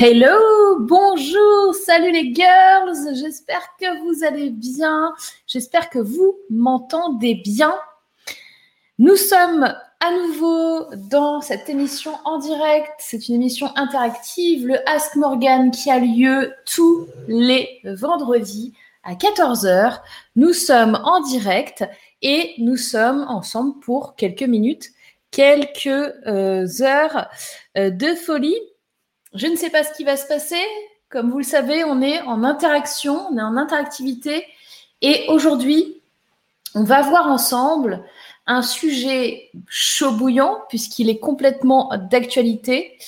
Hello, bonjour, salut les girls, j'espère que vous allez bien, j'espère que vous m'entendez bien. Nous sommes à nouveau dans cette émission en direct, c'est une émission interactive, le Ask Morgan qui a lieu tous les vendredis à 14h. Nous sommes en direct et nous sommes ensemble pour quelques minutes, quelques euh, heures euh, de folie je ne sais pas ce qui va se passer. Comme vous le savez, on est en interaction, on est en interactivité. Et aujourd'hui, on va voir ensemble un sujet chaud bouillant, puisqu'il est complètement d'actualité,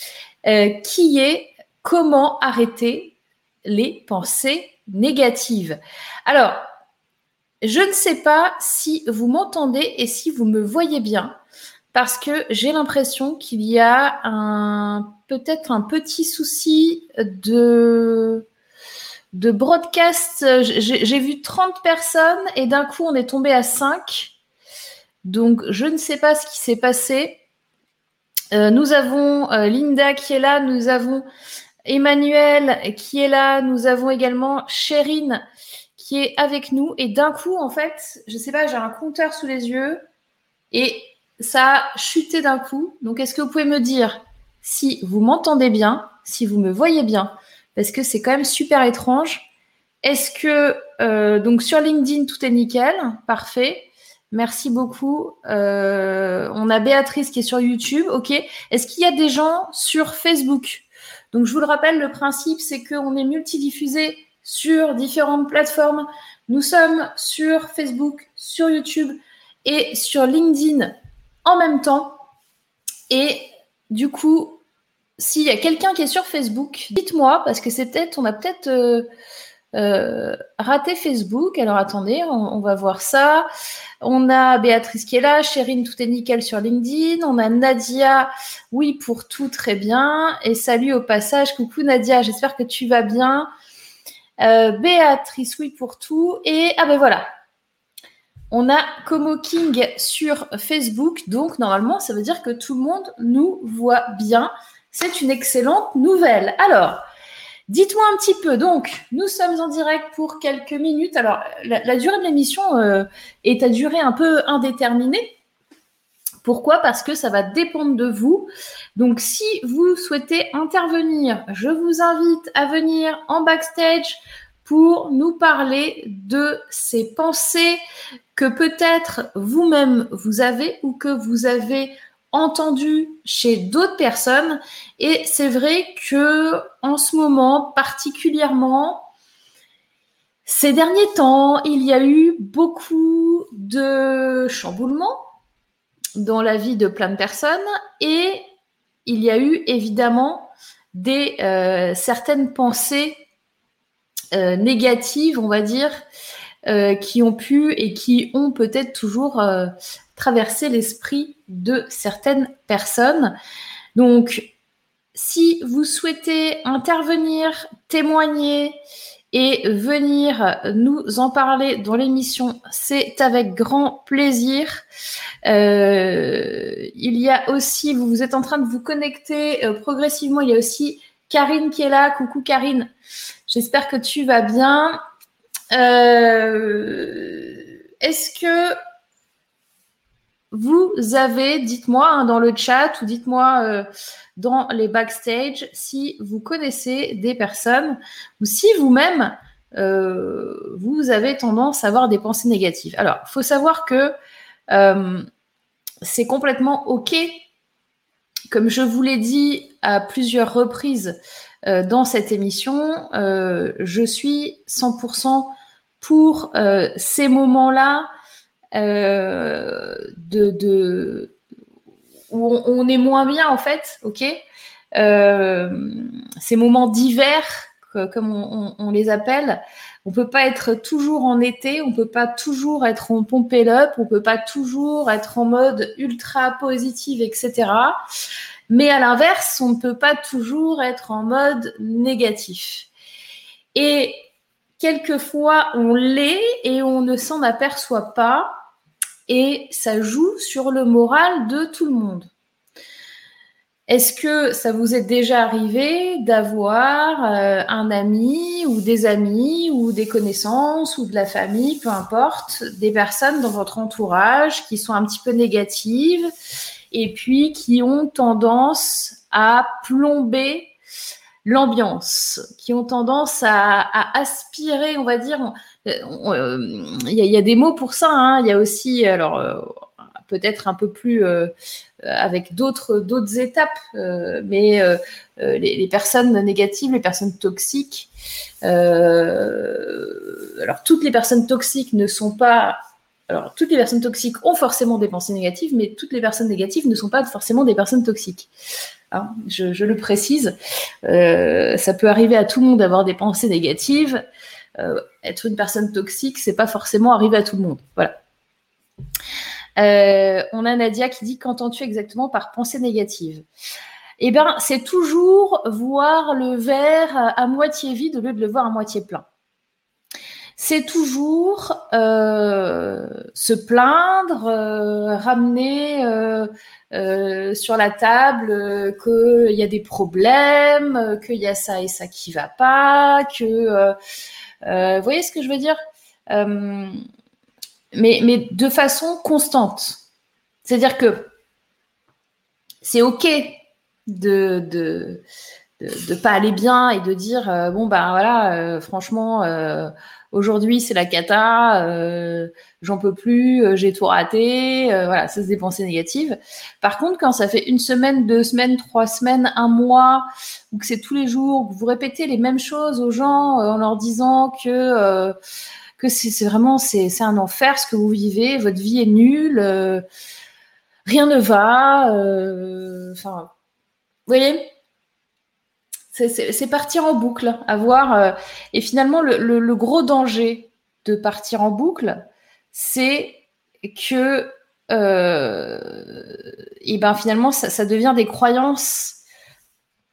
euh, qui est comment arrêter les pensées négatives. Alors, je ne sais pas si vous m'entendez et si vous me voyez bien, parce que j'ai l'impression qu'il y a un peut-être un petit souci de, de broadcast. J'ai vu 30 personnes et d'un coup, on est tombé à 5. Donc, je ne sais pas ce qui s'est passé. Euh, nous avons euh, Linda qui est là, nous avons Emmanuel qui est là, nous avons également Chérine qui est avec nous. Et d'un coup, en fait, je ne sais pas, j'ai un compteur sous les yeux et ça a chuté d'un coup. Donc, est-ce que vous pouvez me dire si vous m'entendez bien, si vous me voyez bien, parce que c'est quand même super étrange. Est-ce que euh, donc sur LinkedIn tout est nickel, parfait. Merci beaucoup. Euh, on a Béatrice qui est sur YouTube, ok. Est-ce qu'il y a des gens sur Facebook? Donc je vous le rappelle, le principe c'est qu'on est multidiffusé sur différentes plateformes. Nous sommes sur Facebook, sur YouTube et sur LinkedIn en même temps. Et du coup, s'il y a quelqu'un qui est sur Facebook, dites-moi, parce que c'est peut-être, on a peut-être euh, euh, raté Facebook. Alors attendez, on, va voir ça. On a Béatrice qui est là, Chérine, tout est nickel sur LinkedIn. On a Nadia, oui pour tout, très bien. Et salut au passage, coucou Nadia, j'espère que tu vas bien. Euh, Béatrice, oui pour tout. Et ah ben voilà, on a Como King sur Facebook, donc normalement, ça veut dire que tout le monde nous voit bien. C'est une excellente nouvelle. Alors, dites-moi un petit peu. Donc, nous sommes en direct pour quelques minutes. Alors, la, durée de l'émission euh, est à durée un peu indéterminée. Pourquoi? Parce que ça va dépendre de vous. Donc, si vous souhaitez intervenir, je vous invite à venir en backstage pour nous parler de ces pensées que peut-être vous-même vous avez ou que vous avez entendu chez d'autres personnes. Et c'est vrai que en ce moment, particulièrement, ces derniers temps, il y a eu beaucoup de chamboulements dans la vie de plein de personnes et il y a eu évidemment des euh, certaines pensées euh, négatives, on va dire, euh, qui ont pu et qui ont peut-être toujours euh, traversé l'esprit de certaines personnes. Donc, si vous souhaitez intervenir, témoigner et venir nous en parler dans l'émission, c'est avec grand plaisir. il y a aussi, vous, vous êtes en train de vous connecter progressivement, il y a aussi Karine qui est là. Coucou Karine. J'espère que tu vas bien. Euh, est-ce que vous avez, dites-moi hein, dans le chat ou dites-moi euh, dans les backstage si vous connaissez des personnes ou si vous-même euh, vous avez tendance à avoir des pensées négatives. Alors, il faut savoir que c'est complètement OK. Comme je vous l'ai dit à plusieurs reprises dans cette émission. Je suis 100% pour euh, ces moments-là de, où on, est moins bien en fait, ok? Ces moments d'hiver, comme on, on, les appelle, on peut pas être toujours en été, on peut pas toujours être en pompé up, on peut pas toujours être en mode ultra positive, etc. Mais à l'inverse, on ne peut pas toujours être en mode négatif. Et quelquefois, on l'est et on ne s'en aperçoit pas. Et ça joue sur le moral de tout le monde. Est-ce que ça vous est déjà arrivé d'avoir euh, un ami ou des amis ou des connaissances ou de la famille, peu importe, des personnes dans votre entourage qui sont un petit peu négatives et puis qui ont tendance à plomber l'ambiance, qui ont tendance à, aspirer, on va dire, euh, il y, a des mots pour ça, hein. il y a aussi, alors euh, peut-être un peu plus euh, avec d'autres étapes, mais les, personnes négatives, les personnes toxiques, alors toutes les personnes toxiques ne sont pas alors, toutes les personnes toxiques ont forcément des pensées négatives, mais toutes les personnes négatives ne sont pas forcément des personnes toxiques. Hein, je, le précise. Euh, ça peut arriver à tout le monde d'avoir des pensées négatives. Euh, être une personne toxique, c'est pas forcément arriver à tout le monde. Voilà. Euh, on a Nadia qui dit qu'entends-tu exactement par pensée négative? Eh bien, c'est toujours voir le verre à moitié vide au lieu de le voir à moitié plein c'est toujours euh, se plaindre, euh, ramener euh, sur la table qu'il y a des problèmes, qu'il y a ça et ça qui va pas, que vous voyez ce que je veux dire? Mais, mais de façon constante. C'est-à-dire que c'est ok de, de de, pas aller bien et de dire bon ben voilà franchement Aujourd'hui, c'est la cata, euh, j'en peux plus, euh, j'ai tout raté. Euh, voilà, ça c'est des pensées négatives. Par contre, quand ça fait une semaine, deux semaines, trois semaines, un mois, ou que c'est tous les jours, vous répétez les mêmes choses aux gens en leur disant que que c'est vraiment c'est un enfer ce que vous vivez, votre vie est nulle, rien ne va. Enfin, vous voyez? C'est partir en boucle, avoir. Euh, et finalement, le, gros danger de partir en boucle, c'est que, euh, et ben finalement, ça, devient des croyances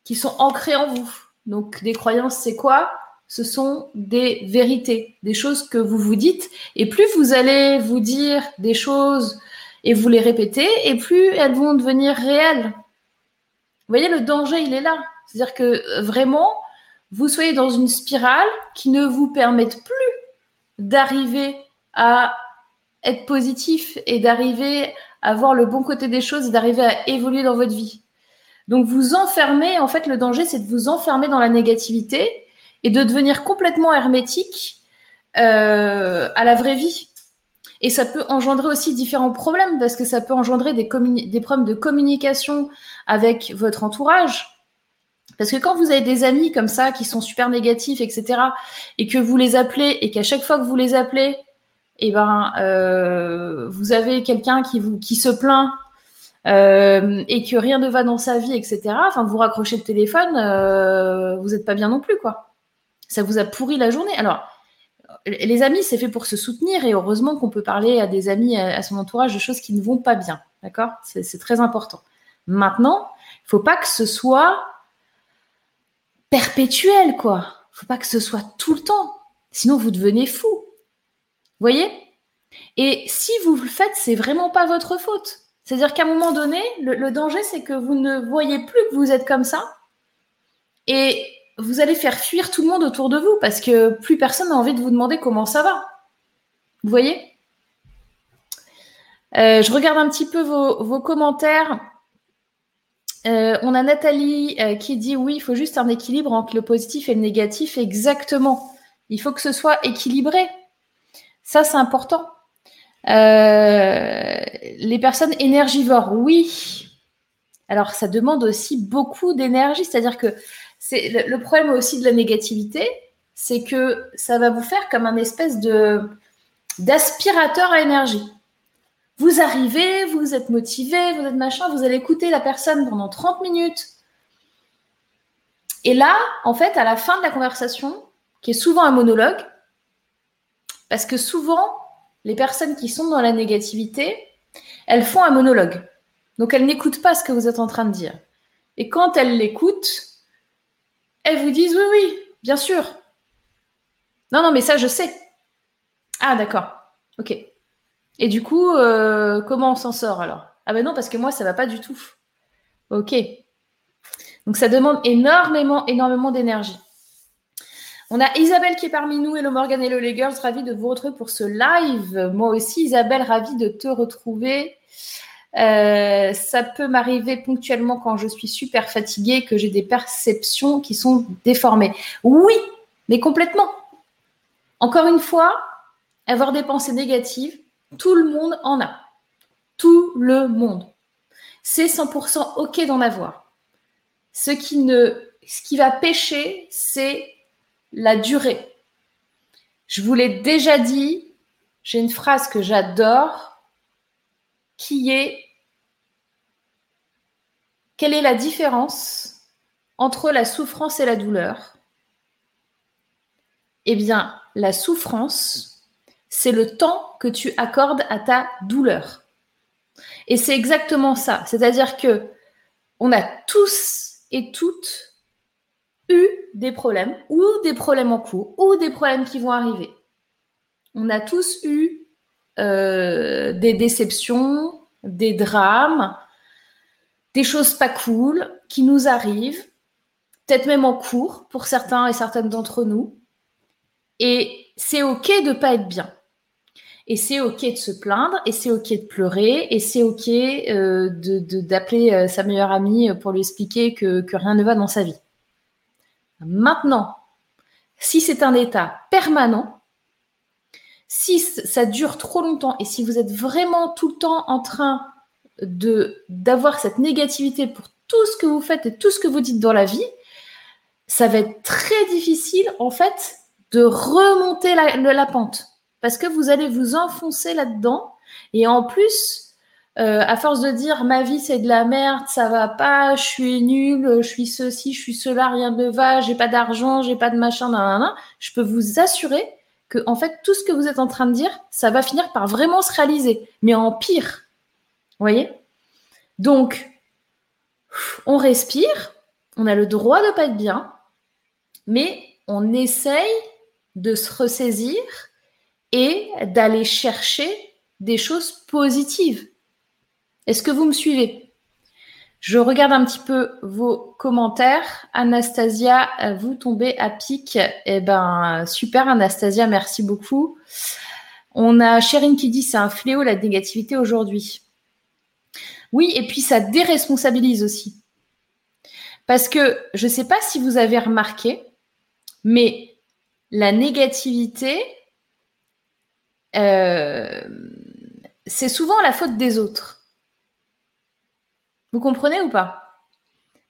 qui sont ancrées en vous. Donc, des croyances, c'est quoi? Ce sont des vérités, des choses que vous vous dites. Et plus vous allez vous dire des choses et vous les répéter, et plus elles vont devenir réelles. Vous voyez, le danger, il est là. C'est-à-dire que euh, vraiment, vous soyez dans une spirale qui ne vous permette plus d'arriver à être positif et d'arriver à voir le bon côté des choses et d'arriver à évoluer dans votre vie. Donc vous enfermez, en fait le danger c'est de vous enfermer dans la négativité et de devenir complètement hermétique euh, à la vraie vie. Et ça peut engendrer aussi différents problèmes parce que ça peut engendrer des, des problèmes de communication avec votre entourage, parce que quand vous avez des amis comme ça qui sont super négatifs, etc., et que vous les appelez et qu'à chaque fois que vous les appelez, eh ben, euh, vous avez quelqu'un qui vous qui se plaint euh, et que rien ne va dans sa vie, etc. Enfin, vous raccrochez le téléphone, euh, vous n'êtes pas bien non plus, quoi. Ça vous a pourri la journée. Alors, les amis, c'est fait pour se soutenir et heureusement qu'on peut parler à des amis, à, son entourage de choses qui ne vont pas bien, d'accord? C'est très important. Maintenant, il faut pas que ce soit perpétuel, quoi. Faut pas que ce soit tout le temps. Sinon, vous devenez fou. Vous voyez? Et si vous le faites, c'est vraiment pas votre faute. C'est-à-dire qu'à un moment donné, le, danger, c'est que vous ne voyez plus que vous êtes comme ça. Et vous allez faire fuir tout le monde autour de vous parce que plus personne n'a envie de vous demander comment ça va. Vous voyez? Euh, Je regarde un petit peu vos commentaires. Euh, on a Nathalie euh, qui dit oui, il faut juste un équilibre entre le positif et le négatif. Exactement. Il faut que ce soit équilibré. Ça, c'est important. Euh, les personnes énergivores, oui. Alors, ça demande aussi beaucoup d'énergie. C'est-à-dire que c'est le, problème aussi de la négativité, c'est que ça va vous faire comme un espèce de d'aspirateur à énergie. Vous arrivez, vous êtes motivé, vous êtes machin, vous allez écouter la personne pendant 30 minutes. Et là, en fait, à la fin de la conversation, qui est souvent un monologue, parce que souvent, les personnes qui sont dans la négativité, elles font un monologue. Donc, elles n'écoutent pas ce que vous êtes en train de dire. Et quand elles l'écoutent, elles vous disent oui, oui, bien sûr. Non, non, mais ça, je sais. Ah, d'accord. Ok. Et du coup, euh, comment on s'en sort alors? Ah ben non, parce que moi, ça va pas du tout. Ok. Donc ça demande énormément, énormément d'énergie. On a Isabelle qui est parmi nous, Hello Morgan, Hello les girls, ravi de vous retrouver pour ce live. Moi aussi, Isabelle, ravie de te retrouver. Euh, ça peut m'arriver ponctuellement quand je suis super fatiguée, que j'ai des perceptions qui sont déformées. Oui, mais complètement. Encore une fois, avoir des pensées négatives, tout le monde en a. Tout le monde. C'est 100% OK d'en avoir. Ce qui, ne, ce qui va pêcher, c'est la durée. Je vous l'ai déjà dit, j'ai une phrase que j'adore qui est quelle est la différence entre la souffrance et la douleur? Eh bien, la souffrance, c'est le temps que tu accordes à ta douleur. Et c'est exactement ça. C'est-à-dire que on a tous et toutes eu des problèmes ou des problèmes en cours ou des problèmes qui vont arriver. On a tous eu euh, des déceptions, des drames, des choses pas cool qui nous arrivent, peut-être même en cours pour certains et certaines d'entre nous. Et c'est OK de pas être bien. Et c'est OK de se plaindre, et c'est OK de pleurer, et c'est OK euh, d'appeler euh, sa meilleure amie pour lui expliquer que, rien ne va dans sa vie. Maintenant, si c'est un état permanent, si ça dure trop longtemps et si vous êtes vraiment tout le temps en train de d'avoir cette négativité pour tout ce que vous faites et tout ce que vous dites dans la vie, ça va être très difficile en fait de remonter la pente parce que vous allez vous enfoncer là-dedans. Et en plus euh, à force de dire ma vie c'est de la merde, ça va pas, je suis nul, je suis ceci, je suis cela, rien ne va, j'ai pas d'argent, j'ai pas de machin, nan, je peux vous assurer que en fait tout ce que vous êtes en train de dire, ça va finir par vraiment se réaliser, mais en pire. Vous voyez? Donc on respire, on a le droit de pas être bien, mais on essaye de se ressaisir et d'aller chercher des choses positives. Est-ce que vous me suivez? Je regarde un petit peu vos commentaires. Anastasia, vous tombez à pic. Eh ben, super Anastasia, merci beaucoup. On a Chérine qui dit c'est un fléau la négativité aujourd'hui. Oui, et puis ça déresponsabilise aussi. Parce que je ne sais pas si vous avez remarqué, mais la négativité, euh, c'est souvent la faute des autres. Vous comprenez ou pas?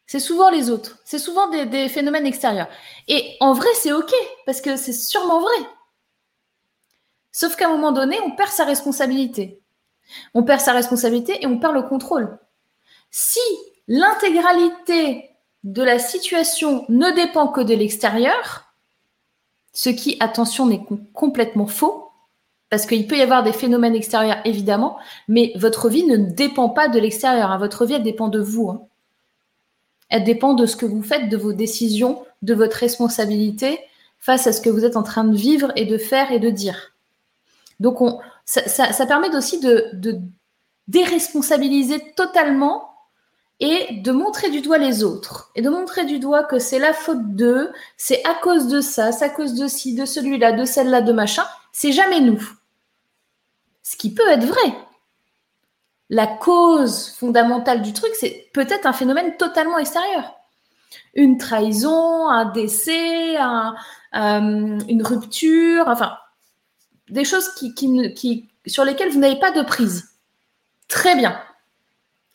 C'est souvent les autres. C'est souvent des, phénomènes extérieurs. Et en vrai, c'est OK, parce que c'est sûrement vrai. Sauf qu'à un moment donné, on perd sa responsabilité. On perd sa responsabilité et on perd le contrôle. Si l'intégralité de la situation ne dépend que de l'extérieur, ce qui, attention, n'est complètement faux, parce qu'il peut y avoir des phénomènes extérieurs, évidemment, mais votre vie ne dépend pas de l'extérieur. Hein. Votre vie, elle dépend de vous. Hein. Elle dépend de ce que vous faites, de vos décisions, de votre responsabilité face à ce que vous êtes en train de vivre et de faire et de dire. Donc, on, ça, permet aussi de, de déresponsabiliser totalement et de montrer du doigt les autres et de montrer du doigt que c'est la faute d'eux, c'est à cause de ça, c'est à cause de ci, de celui-là, de celle-là, de machin. C'est jamais nous. Ce qui peut être vrai. La cause fondamentale du truc, c'est peut-être un phénomène totalement extérieur. Une trahison, un décès, euh, une rupture, enfin, des choses qui, sur lesquelles vous n'avez pas de prise. Très bien.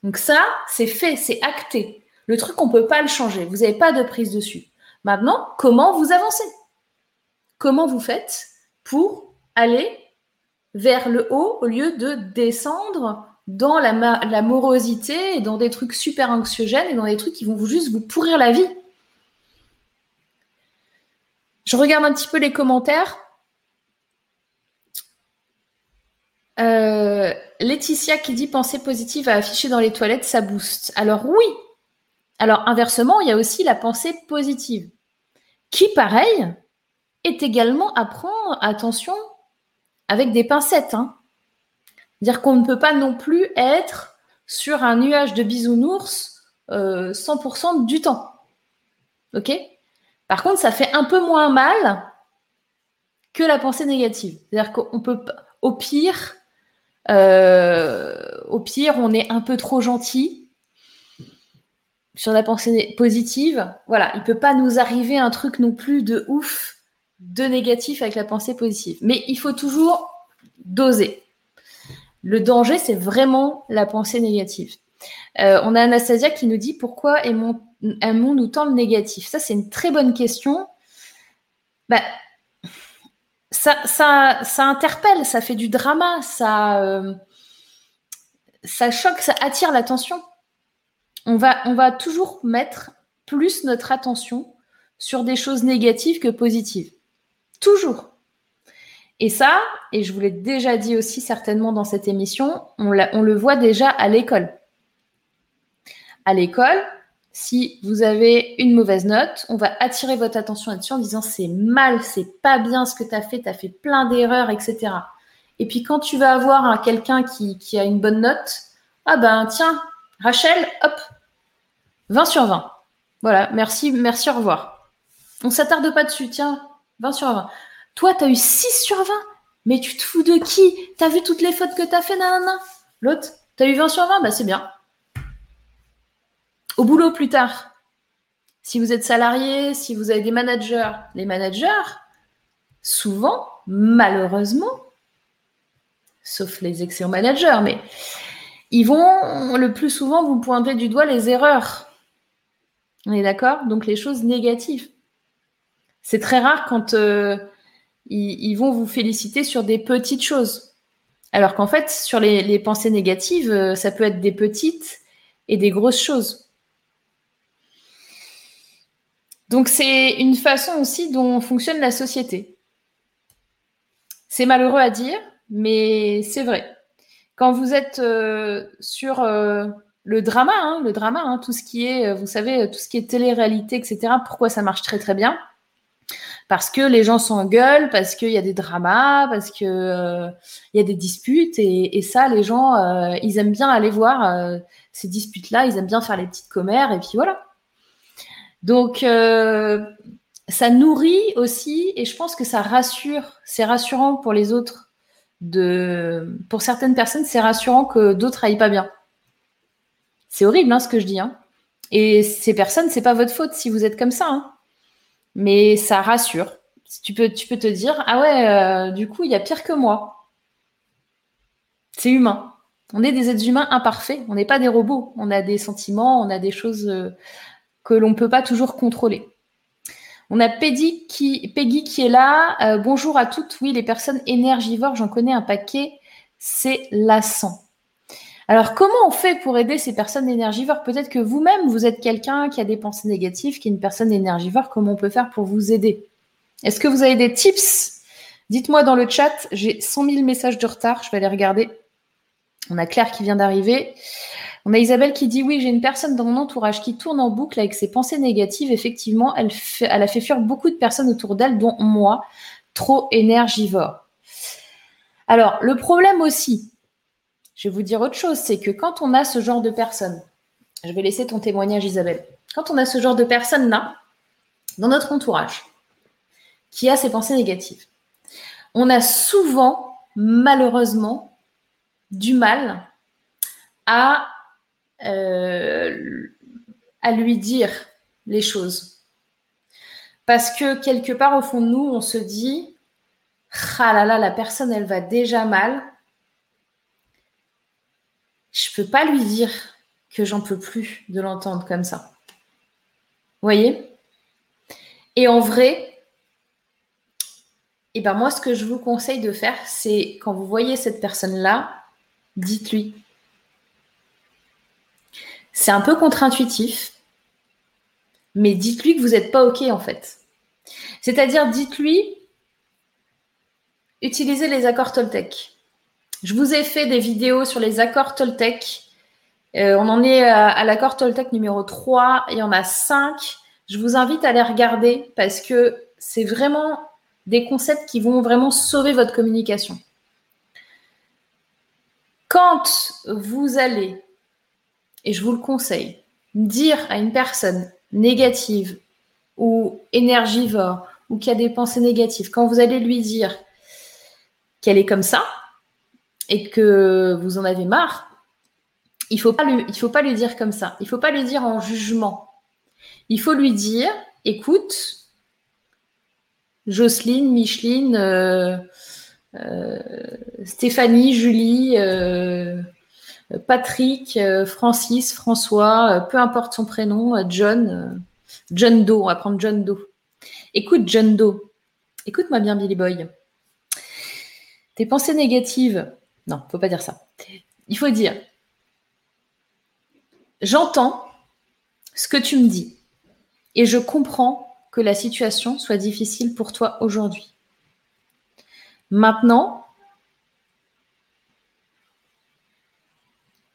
Donc ça, c'est fait, c'est acté. Le truc, on ne peut pas le changer. Vous n'avez pas de prise dessus. Maintenant, comment vous avancez? Comment vous faites pour aller vers le haut au lieu de descendre dans la, morosité et dans des trucs super anxiogènes et dans des trucs qui vont juste vous pourrir la vie. Je regarde un petit peu les commentaires. Euh, Laetitia qui dit pensée positive à afficher dans les toilettes, ça booste. Alors oui. Alors inversement, il y a aussi la pensée positive qui, pareil, est également à prendre attention avec des pincettes. Hein. Dire qu'on ne peut pas non plus être sur un nuage de bisounours 100% euh, du temps. Ok? Par contre, ça fait un peu moins mal que la pensée négative. C'est-à-dire qu'on peut, au pire, euh, au pire, on est un peu trop gentil sur la pensée positive. Voilà, il peut pas nous arriver un truc non plus de ouf, de négatif avec la pensée positive. Mais il faut toujours doser. Le danger, c'est vraiment la pensée négative. Euh, on a Anastasia qui nous dit pourquoi aimons-nous tant le négatif? Ça, c'est une très bonne question. Bah, ça, ça, interpelle, ça fait du drama, ça, euh, ça choque, ça attire l'attention. On va, on va toujours mettre plus notre attention sur des choses négatives que positives. Toujours. Et ça, et je vous l'ai déjà dit aussi certainement dans cette émission, on, le voit déjà à l'école. À l'école, si vous avez une mauvaise note, on va attirer votre attention là-dessus en disant c'est mal, c'est pas bien ce que tu as fait, tu as fait plein d'erreurs, etc. Et puis quand tu vas avoir quelqu'un qui, qui, a une bonne note, ah ben tiens, Rachel, hop, 20 sur 20. Voilà, merci, merci, au revoir. On s'attarde pas dessus, tiens, 20 sur 20. Toi, tu as eu 6 sur 20, mais tu te fous de qui? Tu as vu toutes les fautes que tu as fait, nanana? L'autre, tu as eu 20 sur 20, bah c'est bien. Au boulot plus tard, si vous êtes salarié, si vous avez des managers, les managers, souvent, malheureusement, sauf les excellents managers, mais ils vont le plus souvent vous pointer du doigt les erreurs. On est d'accord? Donc les choses négatives. C'est très rare quand euh, ils, vont vous féliciter sur des petites choses. Alors qu'en fait, sur les pensées négatives, euh, ça peut être des petites et des grosses choses. Donc c'est une façon aussi dont fonctionne la société. C'est malheureux à dire, mais c'est vrai. Quand vous êtes euh, sur le drama, hein, le drama, hein, tout ce qui est, vous savez, tout ce qui est télé-réalité, etc. Pourquoi ça marche très très bien? Parce que les gens s'engueulent, parce qu'il y a des dramas, parce qu'il il y a des disputes, et, ça, les gens, ils aiment bien aller voir ces disputes-là, ils aiment bien faire les petites commères, et puis voilà. Donc, euh, ça nourrit aussi, et je pense que ça rassure, c'est rassurant pour les autres. De, pour certaines personnes, c'est rassurant que d'autres aillent pas bien. C'est horrible hein, ce que je dis. Hein. Et ces personnes, c'est pas votre faute si vous êtes comme ça. Hein. Mais ça rassure. Tu peux, te dire, ah ouais, euh, du coup, il y a pire que moi. C'est humain. On est des êtres humains imparfaits. On n'est pas des robots. On a des sentiments, on a des choses. Euh, que l'on ne peut pas toujours contrôler. On a Peggy qui, Peggy qui est là. Euh, bonjour à toutes. Oui, les personnes énergivores, j'en connais un paquet. C'est lassant. Alors, comment on fait pour aider ces personnes énergivores? Peut-être que vous-même, vous êtes quelqu'un qui a des pensées négatives, qui est une personne énergivore. Comment on peut faire pour vous aider? Est-ce que vous avez des tips? Dites-moi dans le chat. J'ai 100 000 messages de retard. Je vais aller regarder. On a Claire qui vient d'arriver. On a Isabelle qui dit oui, j'ai une personne dans mon entourage qui tourne en boucle avec ses pensées négatives. Effectivement, elle, a fait fuir beaucoup de personnes autour d'elle, dont moi, trop énergivore. Alors, le problème aussi, je vais vous dire autre chose, c'est que quand on a ce genre de personnes, je vais laisser ton témoignage Isabelle, quand on a ce genre de personnes-là, dans notre entourage, qui a ces pensées négatives, on a souvent, malheureusement, du mal à euh, à lui dire les choses. Parce que quelque part au fond de nous, on se dit, ah là là, la personne, elle va déjà mal. Je peux pas lui dire que j'en peux plus de l'entendre comme ça. Vous voyez? Et en vrai, et eh ben moi, ce que je vous conseille de faire, c'est quand vous voyez cette personne-là, dites-lui c'est un peu contre-intuitif, mais dites-lui que vous n'êtes pas OK en fait. C'est-à-dire, dites-lui, utilisez les accords Toltec. Je vous ai fait des vidéos sur les accords Toltec. Euh, on en est à, l'accord Toltec numéro 3, il y en a 5. Je vous invite à les regarder parce que c'est vraiment des concepts qui vont vraiment sauver votre communication. Quand vous allez et je vous le conseille, dire à une personne négative ou énergivore ou qui a des pensées négatives, quand vous allez lui dire qu'elle est comme ça et que vous en avez marre, il il faut pas lui dire comme ça. Il faut pas lui dire en jugement. Il faut lui dire, écoute, Jocelyne, Micheline, euh, euh, Stéphanie, Julie, euh, Patrick, Francis, François, peu importe son prénom, John, John Doe, on va prendre John Doe. Écoute, John Doe, écoute-moi bien, Billy Boy. Tes pensées négatives, non, faut pas dire ça. Il faut dire, j'entends ce que tu me dis et je comprends que la situation soit difficile pour toi aujourd'hui. Maintenant,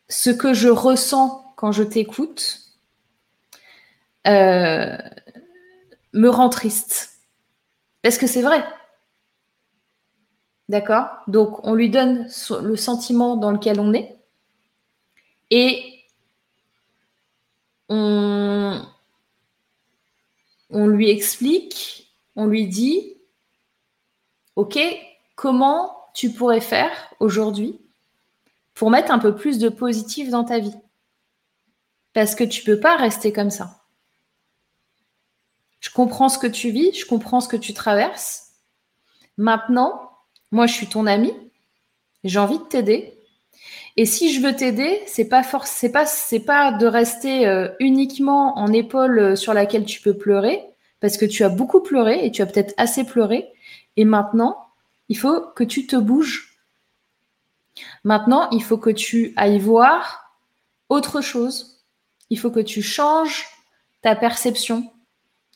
ce que je ressens quand je t'écoute euh, me rend triste. Parce que c'est vrai. D'accord? Donc, on lui donne le sentiment dans lequel on est. Et on, on lui explique, on lui dit, OK, comment tu pourrais faire aujourd'hui pour mettre un peu plus de positif dans ta vie? Parce que tu ne peux pas rester comme ça. Je comprends ce que tu vis, je comprends ce que tu traverses. Maintenant, moi, je suis ton ami, j'ai envie de t'aider. Et si je veux t'aider, c'est pas c'est pas, de rester euh, uniquement en épaule euh, sur laquelle tu peux pleurer, parce que tu as beaucoup pleuré et tu as peut-être assez pleuré. Et maintenant, il faut que tu te bouges. Maintenant, il faut que tu ailles voir autre chose. Il faut que tu changes ta perception.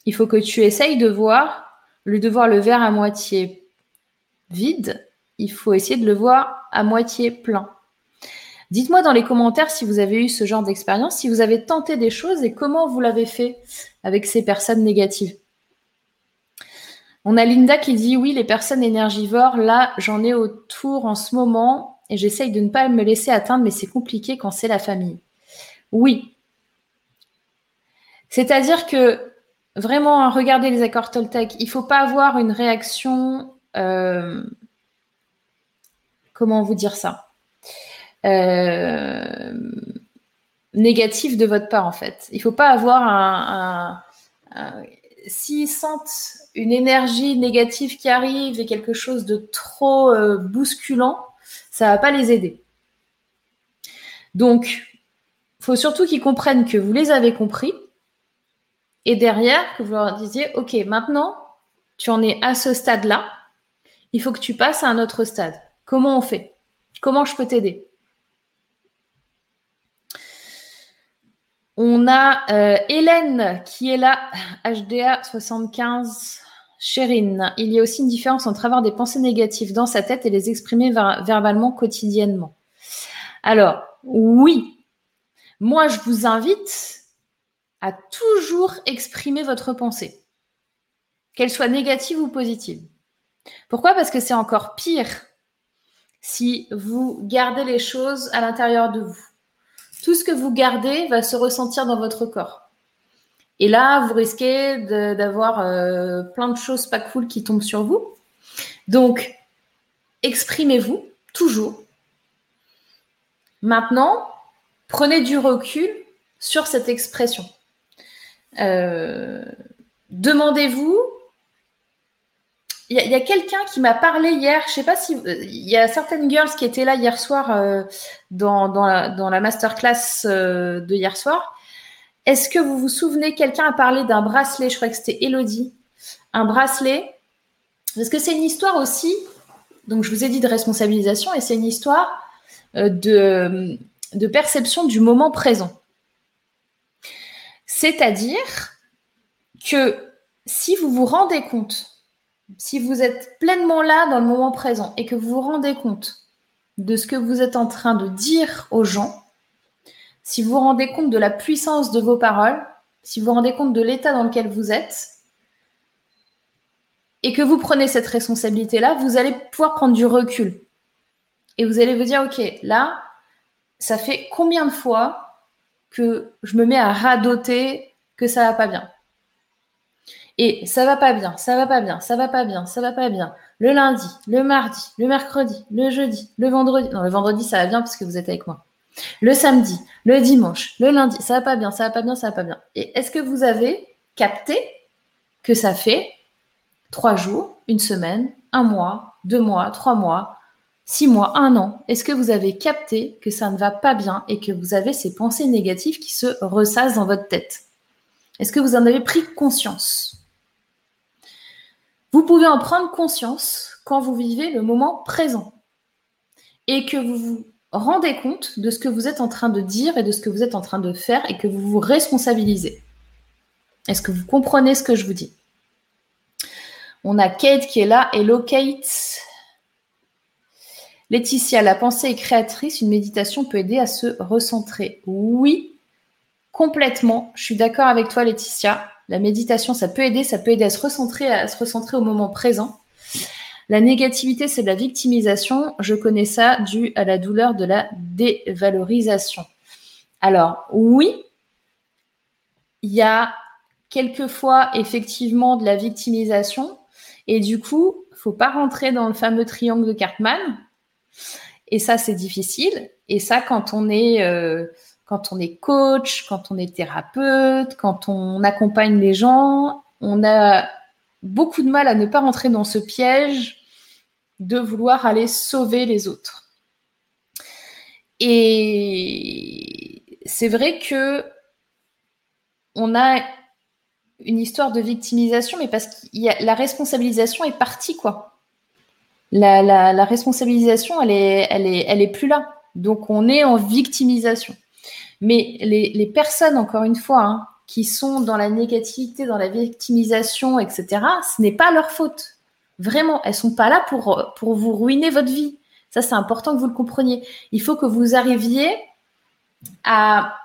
Il faut que tu essayes de voir, le de voir le verre à moitié vide, il faut essayer de le voir à moitié plein. Dites-moi dans les commentaires si vous avez eu ce genre d'expérience, si vous avez tenté des choses et comment vous l'avez fait avec ces personnes négatives. On a Linda qui dit oui, les personnes énergivores, là, j'en ai autour en ce moment et j'essaye de ne pas me laisser atteindre, mais c'est compliqué quand c'est la famille. Oui. C'est-à-dire que vraiment, regardez les accords Toltec, il ne faut pas avoir une réaction. Euh, comment vous dire ça euh, négatif de votre part en fait. Il faut pas avoir un, s'ils sentent une énergie négative qui arrive et quelque chose de trop euh, bousculant, ça va pas les aider. Donc, faut surtout qu'ils comprennent que vous les avez compris et derrière que vous leur disiez, ok, maintenant tu en es à ce stade-là, il faut que tu passes à un autre stade. Comment on fait? Comment je peux t'aider? On a euh, Hélène qui est là, HDA 75. Chérine, il y a aussi une différence entre avoir des pensées négatives dans sa tête et les exprimer verbalement quotidiennement. Alors, oui, moi je vous invite à toujours exprimer votre pensée, qu'elle soit négative ou positive. Pourquoi? Parce que c'est encore pire si vous gardez les choses à l'intérieur de vous tout ce que vous gardez va se ressentir dans votre corps. Et là, vous risquez d'avoir euh, plein de choses pas cool qui tombent sur vous. Donc, exprimez-vous toujours. Maintenant, prenez du recul sur cette expression. Euh, demandez-vous il y a, quelqu'un qui m'a parlé hier, je sais pas si. Il y a certaines girls qui étaient là hier soir euh, dans, la, masterclass euh, de hier soir. Est-ce que vous vous souvenez, quelqu'un a parlé d'un bracelet, je crois que c'était Elodie, un bracelet, parce que c'est une histoire aussi, donc je vous ai dit de responsabilisation, et c'est une histoire euh, de perception du moment présent. C'est-à-dire que si vous vous rendez compte si vous êtes pleinement là dans le moment présent et que vous vous rendez compte de ce que vous êtes en train de dire aux gens, si vous vous rendez compte de la puissance de vos paroles, si vous vous rendez compte de l'état dans lequel vous êtes, et que vous prenez cette responsabilité-là, vous allez pouvoir prendre du recul. Et vous allez vous dire, OK, là, ça fait combien de fois que je me mets à radoter que ça va pas bien? Et ça va pas bien, ça va pas bien, ça va pas bien, ça va pas bien. Le lundi, le mardi, le mercredi, le jeudi, le vendredi. Non, le vendredi, ça va bien parce que vous êtes avec moi. Le samedi, le dimanche, le lundi, ça va pas bien, ça va pas bien, ça va pas bien. Et est-ce que vous avez capté que ça fait trois jours, une semaine, un mois, deux mois, trois mois, six mois, un an? Est-ce que vous avez capté que ça ne va pas bien et que vous avez ces pensées négatives qui se ressassent dans votre tête? Est-ce que vous en avez pris conscience? Vous pouvez en prendre conscience quand vous vivez le moment présent et que vous vous rendez compte de ce que vous êtes en train de dire et de ce que vous êtes en train de faire et que vous vous responsabilisez. Est-ce que vous comprenez ce que je vous dis? On a Kate qui est là. Hello Kate. Laetitia, la pensée est créatrice. Une méditation peut aider à se recentrer. Oui, complètement. Je suis d'accord avec toi, Laetitia. La méditation, ça peut aider. Ça peut aider à se recentrer, à se recentrer au moment présent. La négativité, c'est de la victimisation. Je connais ça dû à la douleur de la dévalorisation. Alors, oui, il y a quelquefois effectivement de la victimisation. Et du coup, il ne faut pas rentrer dans le fameux triangle de Cartman. Et ça, c'est difficile. Et ça, quand on est, euh, quand on est coach, quand on est thérapeute, quand on accompagne les gens, on a beaucoup de mal à ne pas rentrer dans ce piège de vouloir aller sauver les autres. Et c'est vrai que on a une histoire de victimisation, mais parce que la responsabilisation est partie, quoi. La, responsabilisation, elle est, elle, est, elle est plus là. Donc, on est en victimisation. Mais les, personnes, encore une fois, hein, qui sont dans la négativité, dans la victimisation, etc., ce n'est pas leur faute. Vraiment, elles sont pas là pour, pour vous ruiner votre vie. Ça, c'est important que vous le compreniez. Il faut que vous arriviez à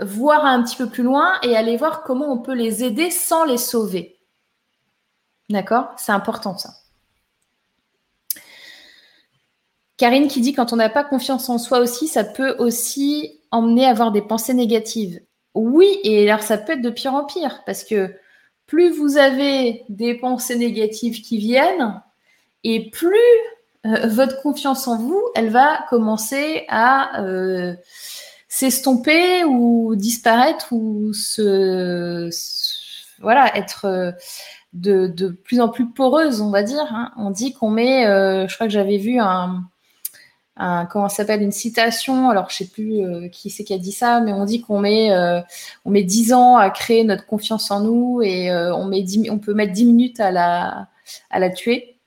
voir un petit peu plus loin et aller voir comment on peut les aider sans les sauver. D'accord? C'est important ça. Karine qui dit quand on n'a pas confiance en soi aussi, ça peut aussi emmener à avoir des pensées négatives. Oui, et alors ça peut être de pire en pire parce que plus vous avez des pensées négatives qui viennent, et plus euh, votre confiance en vous, elle va commencer à euh, s'estomper ou disparaître ou se, voilà être euh, de, plus en plus poreuse, on va dire. Hein. On dit qu'on met, je crois que j'avais vu un, comment s'appelle une citation alors je sais plus euh, qui c'est qui a dit ça mais on dit qu'on met euh, on met 10 ans à créer notre confiance en nous et euh, on met on peut mettre 10 minutes à la à la tuer.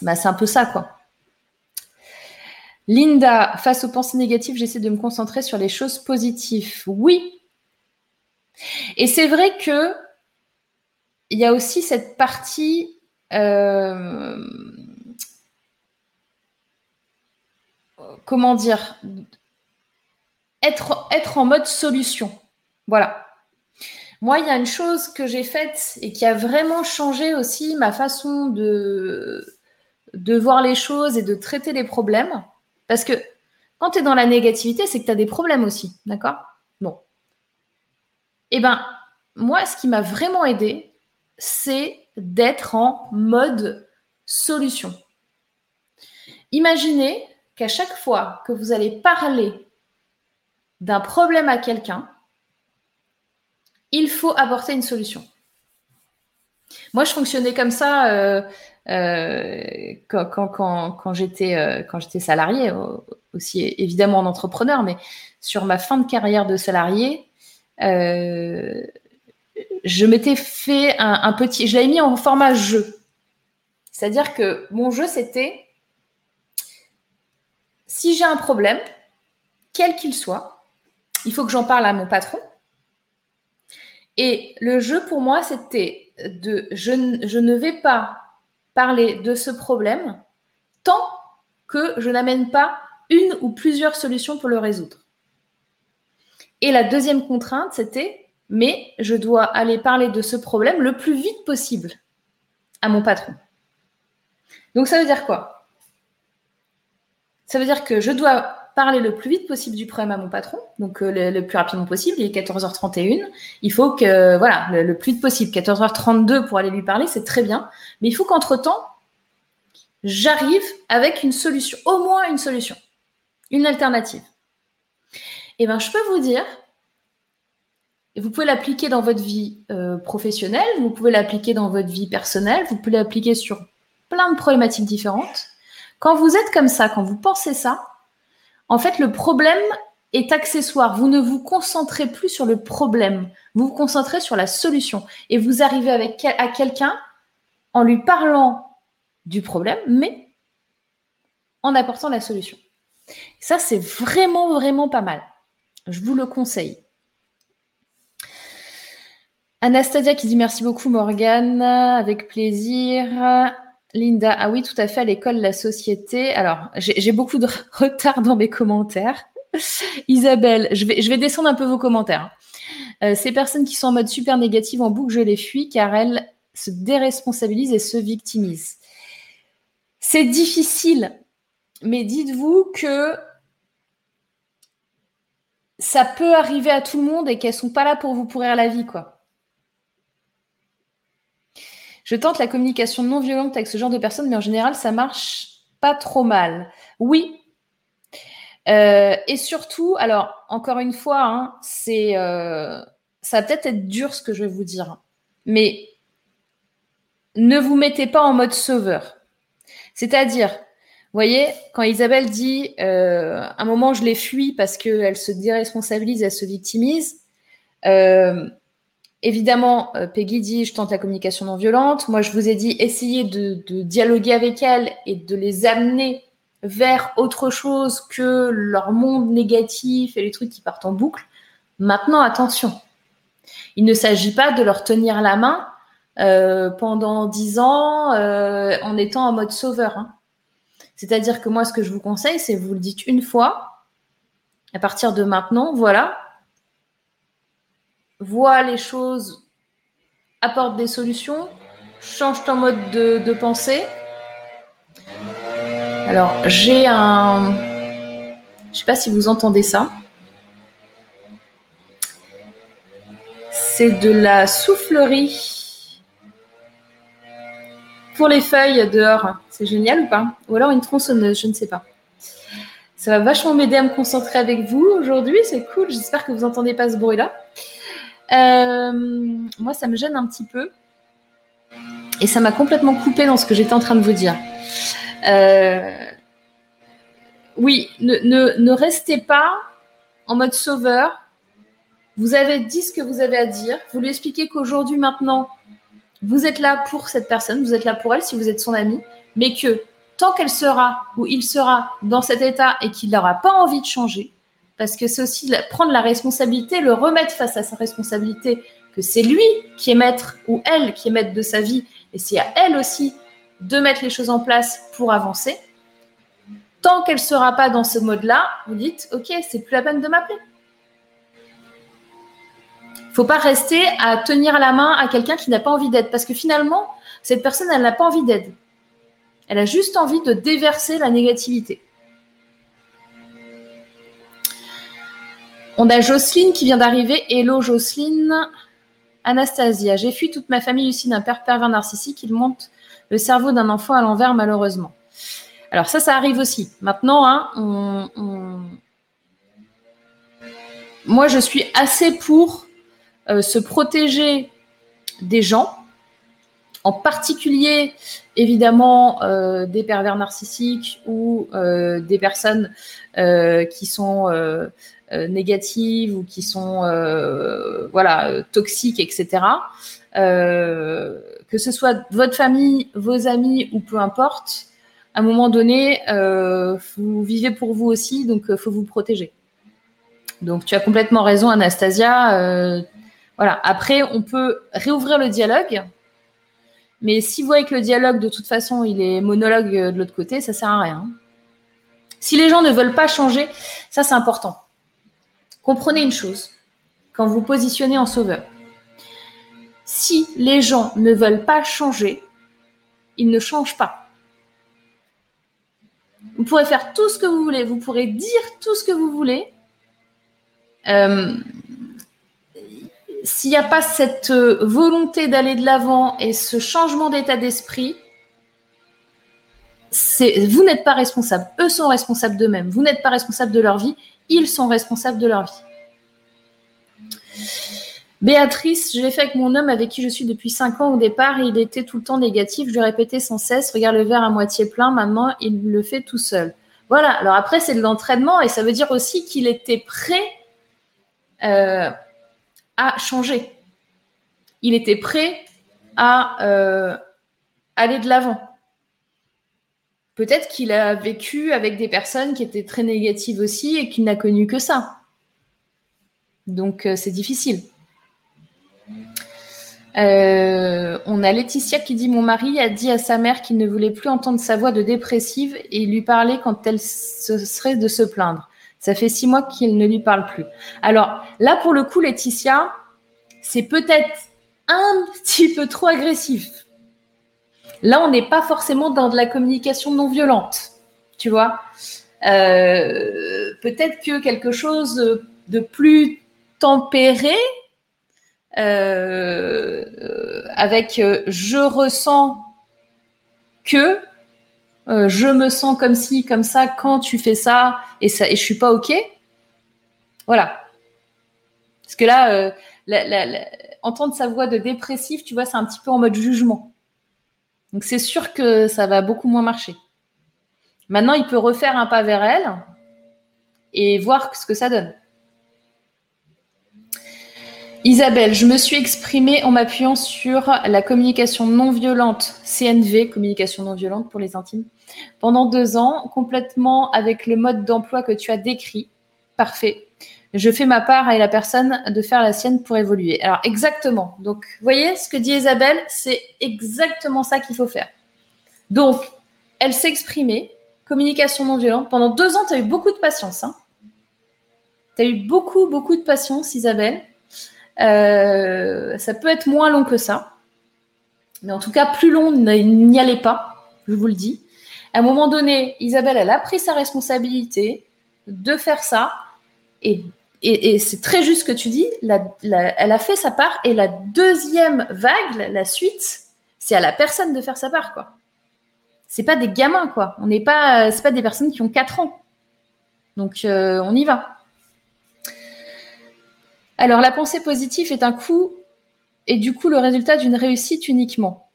Bah, c'est un peu ça quoi. Linda face aux pensées négatives j'essaie de me concentrer sur les choses positives. Oui. Et c'est vrai que il y a aussi cette partie comment dire, être, en mode solution. Voilà. Moi, il y a une chose que j'ai faite et qui a vraiment changé aussi ma façon de, de voir les choses et de traiter les problèmes. Parce que quand tu es dans la négativité, c'est que tu as des problèmes aussi. D'accord? Bon. Eh bien, moi, ce qui m'a vraiment aidé, c'est d'être en mode solution. Imaginez chaque fois que vous allez parler d'un problème à quelqu'un, il faut apporter une solution. Moi, je fonctionnais comme ça euh, euh, quand, j'étais euh, quand j'étais salarié, aussi évidemment en entrepreneur, mais sur ma fin de carrière de salarié, je m'étais fait un, un, petit, je l'avais mis en format jeu. C'est-à-dire que mon jeu, c'était si j'ai un problème, quel qu'il soit, il faut que j'en parle à mon patron. Et le jeu pour moi, c'était de je, ne vais pas parler de ce problème tant que je n'amène pas une ou plusieurs solutions pour le résoudre. Et la deuxième contrainte, c'était mais je dois aller parler de ce problème le plus vite possible à mon patron. Donc ça veut dire quoi? Ça veut dire que je dois parler le plus vite possible du problème à mon patron, donc euh, le, plus rapidement possible. Il est 14h31. Il faut que, voilà, le, plus vite possible. 14h32 pour aller lui parler, c'est très bien. Mais il faut qu'entre-temps, j'arrive avec une solution, au moins une solution, une alternative. Eh bien, je peux vous dire, vous pouvez l'appliquer dans votre vie euh, professionnelle, vous pouvez l'appliquer dans votre vie personnelle, vous pouvez l'appliquer sur plein de problématiques différentes. Quand vous êtes comme ça, quand vous pensez ça, en fait, le problème est accessoire. Vous ne vous concentrez plus sur le problème. Vous vous concentrez sur la solution. Et vous arrivez avec, à quelqu'un en lui parlant du problème, mais en apportant la solution. Ça, c'est vraiment, vraiment pas mal. Je vous le conseille. Anastasia qui dit merci beaucoup Morgane, avec plaisir. Linda, ah oui, tout à fait, à l'école, la société. Alors, j'ai beaucoup de retard dans mes commentaires. Isabelle, je vais, descendre un peu vos commentaires. Euh, ces personnes qui sont en mode super négative en boucle, je les fuis car elles se déresponsabilisent et se victimisent. C'est difficile, mais dites-vous que ça peut arriver à tout le monde et qu'elles sont pas là pour vous pourrir la vie, quoi. Je tente la communication non violente avec ce genre de personnes, mais en général, ça marche pas trop mal. Oui. Euh, et surtout, alors, encore une fois, hein, c'est, euh, ça va peut-être être dur ce que je vais vous dire, mais ne vous mettez pas en mode sauveur. C'est-à-dire, voyez, quand Isabelle dit euh, un moment je les fuis parce qu'elle se déresponsabilise, elle se victimise, Évidemment, euh, Peggy dit je tente la communication non violente. Moi, je vous ai dit essayez de, dialoguer avec elles et de les amener vers autre chose que leur monde négatif et les trucs qui partent en boucle. Maintenant, attention. Il ne s'agit pas de leur tenir la main euh, pendant dix ans euh, en étant en mode sauveur. Hein. C'est-à-dire que moi, ce que je vous conseille, c'est vous le dites une fois. À partir de maintenant, voilà, vois les choses, apporte des solutions, change ton mode de, pensée. Alors, j'ai un. Je ne sais pas si vous entendez ça. C'est de la soufflerie pour les feuilles dehors. C'est génial ou pas? Ou alors une tronçonneuse, je ne sais pas. Ça va vachement m'aider à me concentrer avec vous aujourd'hui. C'est cool. J'espère que vous n'entendez pas ce bruit-là. Euh, moi, ça me gêne un petit peu. Et ça m'a complètement coupé dans ce que j'étais en train de vous dire. Euh, oui, ne, restez pas en mode sauveur. Vous avez dit ce que vous avez à dire. Vous lui expliquez qu'aujourd'hui, maintenant, vous êtes là pour cette personne, vous êtes là pour elle si vous êtes son ami, mais que tant qu'elle sera ou il sera dans cet état et qu'il n'aura pas envie de changer, parce que c'est aussi prendre la responsabilité, le remettre face à sa responsabilité, que c'est lui qui est maître ou elle qui est maître de sa vie, et c'est à elle aussi de mettre les choses en place pour avancer. Tant qu'elle ne sera pas dans ce mode-là, vous dites, OK, c'est plus la peine de m'appeler. Il faut pas rester à tenir la main à quelqu'un qui n'a pas envie d'aide, parce que finalement, cette personne, elle n'a pas envie d'aide. Elle a juste envie de déverser la négativité. On a Jocelyne qui vient d'arriver. Hello Jocelyne. Anastasia, j'ai fui toute ma famille ici d'un père pervers narcissique. Il monte le cerveau d'un enfant à l'envers, malheureusement. Alors ça, ça arrive aussi. Maintenant, hein, moi, je suis assez pour euh, se protéger des gens, en particulier, évidemment, euh, des pervers narcissiques ou euh, des personnes qui sont négatives ou qui sont euh, voilà toxiques, etc. Euh, que ce soit votre famille, vos amis ou peu importe, à un moment donné, vous vivez pour vous aussi, donc il faut vous protéger. Donc tu as complètement raison, Anastasia. voilà. Après, on peut réouvrir le dialogue, mais si vous voyez que le dialogue, de toute façon, il est monologue de l'autre côté, ça sert à rien. Si les gens ne veulent pas changer, ça c'est important. Comprenez une chose, quand vous positionnez en sauveur, si les gens ne veulent pas changer, ils ne changent pas. Vous pourrez faire tout ce que vous voulez, vous pourrez dire tout ce que vous voulez. Euh, s'il n'y a pas cette euh, volonté d'aller de l'avant et ce changement d'état d'esprit, vous n'êtes pas responsable. Eux sont responsables d'eux-mêmes. Vous n'êtes pas responsable de leur vie. Ils sont responsables de leur vie. Béatrice, je l'ai fait avec mon homme avec qui je suis depuis 5 ans au départ. Il était tout le temps négatif. Je lui répétais sans cesse, regarde le verre à moitié plein. Maintenant, il le fait tout seul. Voilà. Alors après, c'est de l'entraînement et ça veut dire aussi qu'il était prêt euh, à changer. Il était prêt à euh, aller de l'avant. Peut-être qu'il a vécu avec des personnes qui étaient très négatives aussi et qu'il n'a connu que ça. Donc euh, c'est difficile. Euh, on a Laetitia qui dit Mon mari a dit à sa mère qu'il ne voulait plus entendre sa voix de dépressive et lui parler quand elle se serait de se plaindre. Ça fait six mois qu'il ne lui parle plus. Alors là, pour le coup, Laetitia, c'est peut-être un petit peu trop agressif. Là, on n'est pas forcément dans de la communication non violente, tu vois. Euh, peut-être que quelque chose de plus tempéré, euh, avec euh, je ressens que je me sens comme ci, comme ça quand tu fais ça et ça et suis pas ok. Voilà. Parce que là, entendre sa voix de dépressif, tu vois, c'est un petit peu en mode jugement. Donc c'est sûr que ça va beaucoup moins marcher. Maintenant, il peut refaire un pas vers elle et voir ce que ça donne. Isabelle, je me suis exprimée en m'appuyant sur la communication non violente, CNV, communication non violente pour les intimes, pendant deux ans, complètement avec le mode d'emploi que tu as décrit. Parfait. Je fais ma part à la personne de faire la sienne pour évoluer. Alors exactement. Donc, vous voyez ce que dit Isabelle, c'est exactement ça qu'il faut faire. Donc, elle s'est exprimée, communication non violente. Pendant deux ans, tu as eu beaucoup de patience. Hein tu as eu beaucoup, beaucoup de patience, Isabelle. Euh, ça peut être moins long que ça. Mais en tout cas, plus long, n'y allez pas, je vous le dis. À un moment donné, Isabelle, elle a pris sa responsabilité de faire ça. Et, c'est très juste ce que tu dis. elle a fait sa part. Et la deuxième vague, la, suite, c'est à la personne de faire sa part, quoi. C'est pas des gamins, quoi. On n'est pas, c'est pas des personnes qui ont 4 ans. Donc, euh, on y va. Alors, la pensée positive est un coup et du coup le résultat d'une réussite uniquement.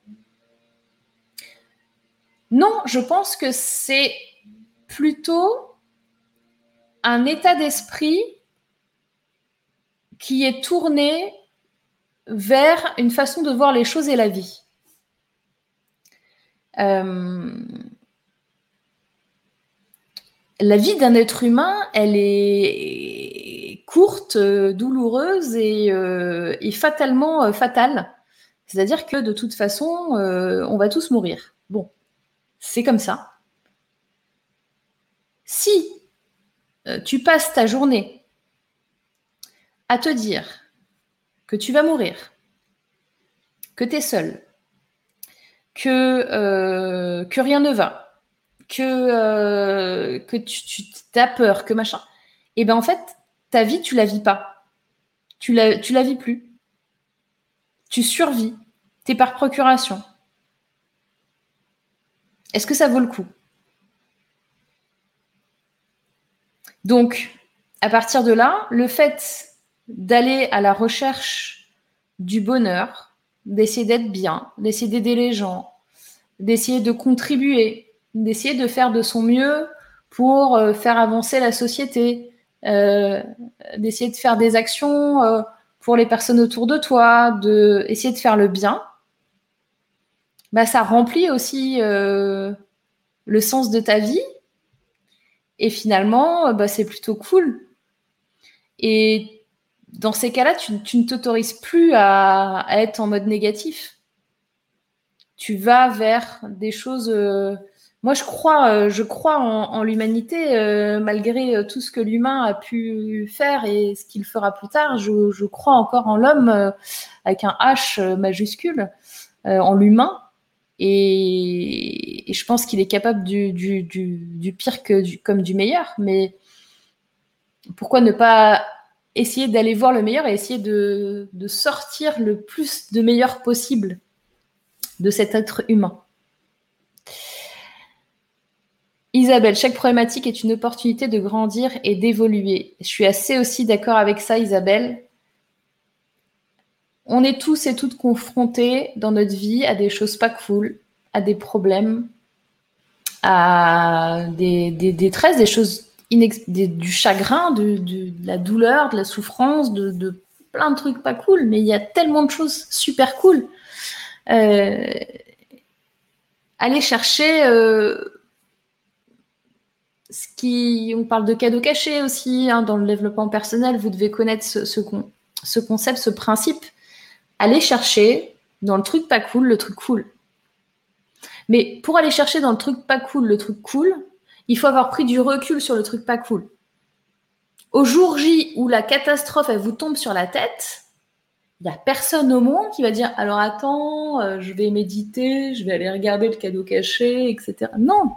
Non, je pense que c'est plutôt un état d'esprit qui est tourné vers une façon de voir les choses et la vie. Euh, la vie d'un être humain, elle est courte, euh, douloureuse et, euh, fatalement fatale. C'est-à-dire que de toute façon, on va tous mourir. Bon, c'est comme ça. Si tu passes ta journée à te dire que tu vas mourir, que tu es seul, que, que rien ne va, que, que tu, tu as peur, que machin, et eh bien en fait, ta vie, tu la vis pas. Tu la, tu la vis plus. Tu survis. Tu es par procuration. Est-ce que ça vaut le coup? Donc, à partir de là, le fait d'aller à la recherche du bonheur, d'essayer d'être bien, d'essayer d'aider les gens, d'essayer de contribuer, d'essayer de faire de son mieux pour euh, faire avancer la société, euh, d'essayer de faire des actions euh, pour les personnes autour de toi, de essayer de faire le bien, bah, ça remplit aussi le sens de ta vie. Et finalement, bah, c'est plutôt cool. Et dans ces cas-là, tu, ne t'autorises plus à, être en mode négatif. Tu vas vers des choses moi, je crois, euh, je crois en, l'humanité, euh, malgré euh, tout ce que l'humain a pu faire et ce qu'il fera plus tard. Je, crois encore en l'homme avec un H majuscule, en l'humain. Et, je pense qu'il est capable du, du, pire que comme du meilleur. Mais pourquoi ne pas essayer d'aller voir le meilleur et essayer de, de sortir le plus de meilleur possible de cet être humain Isabelle, chaque problématique est une opportunité de grandir et d'évoluer. Je suis assez aussi d'accord avec ça, Isabelle. On est tous et toutes confrontés dans notre vie à des choses pas cool, à des problèmes, à des, détresses, des choses du chagrin, de, la douleur, de la souffrance, de, plein de trucs pas cool. Mais il y a tellement de choses super cool. Euh, aller chercher euh, ce qui, on parle de cadeaux cachés aussi hein, dans le développement personnel. Vous devez connaître ce, concept, ce principe. Allez chercher dans le truc pas cool, le truc cool. Mais pour aller chercher dans le truc pas cool, le truc cool, il faut avoir pris du recul sur le truc pas cool. Au jour J où la catastrophe elle vous tombe sur la tête, il n'y a personne au monde qui va dire alors attends, euh, je vais méditer, je vais aller regarder le cadeau caché, etc. Non,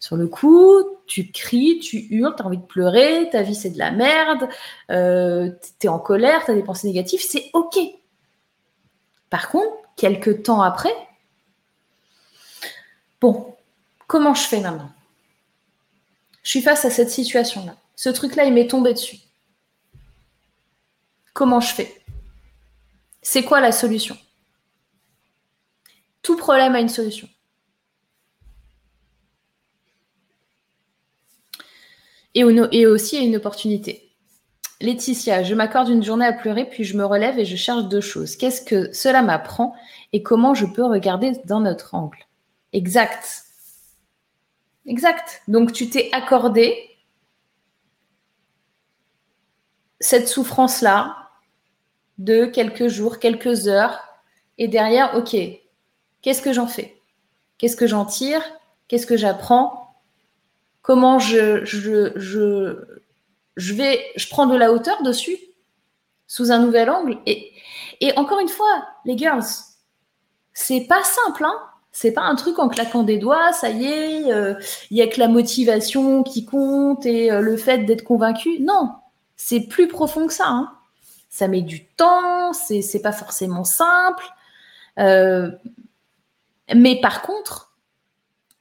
sur le coup, tu cries, tu hurles, tu as envie de pleurer, ta vie c'est de la merde, euh, tu es en colère, tu as des pensées négatives, c'est OK. Par contre, quelques temps après, bon, comment je fais maintenant? Je suis face à cette situation-là. Ce truc-là, il m'est tombé dessus. Comment je fais? C'est quoi la solution? Tout problème a une solution. et, aussi une opportunité. Laetitia, je m'accorde une journée à pleurer, puis je me relève et je cherche deux choses. Qu'est-ce que cela m'apprend et comment je peux regarder d'un autre angle? Exact. Exact. Donc tu t'es accordé cette souffrance-là de quelques jours, quelques heures, et derrière, ok, qu'est-ce que j'en fais? Qu'est-ce que j'en tire? Qu'est-ce que j'apprends? Comment je, je, je, vais, je prends de la hauteur dessus, sous un nouvel angle? Et, et encore une fois, les girls, c'est pas simple, hein c'est pas un truc en claquant des doigts, ça y est, euh, il y a que la motivation qui compte et euh, le fait d'être convaincu. Non, c'est plus profond que ça. Hein. Ça met du temps, c'est pas forcément simple. Euh, mais par contre,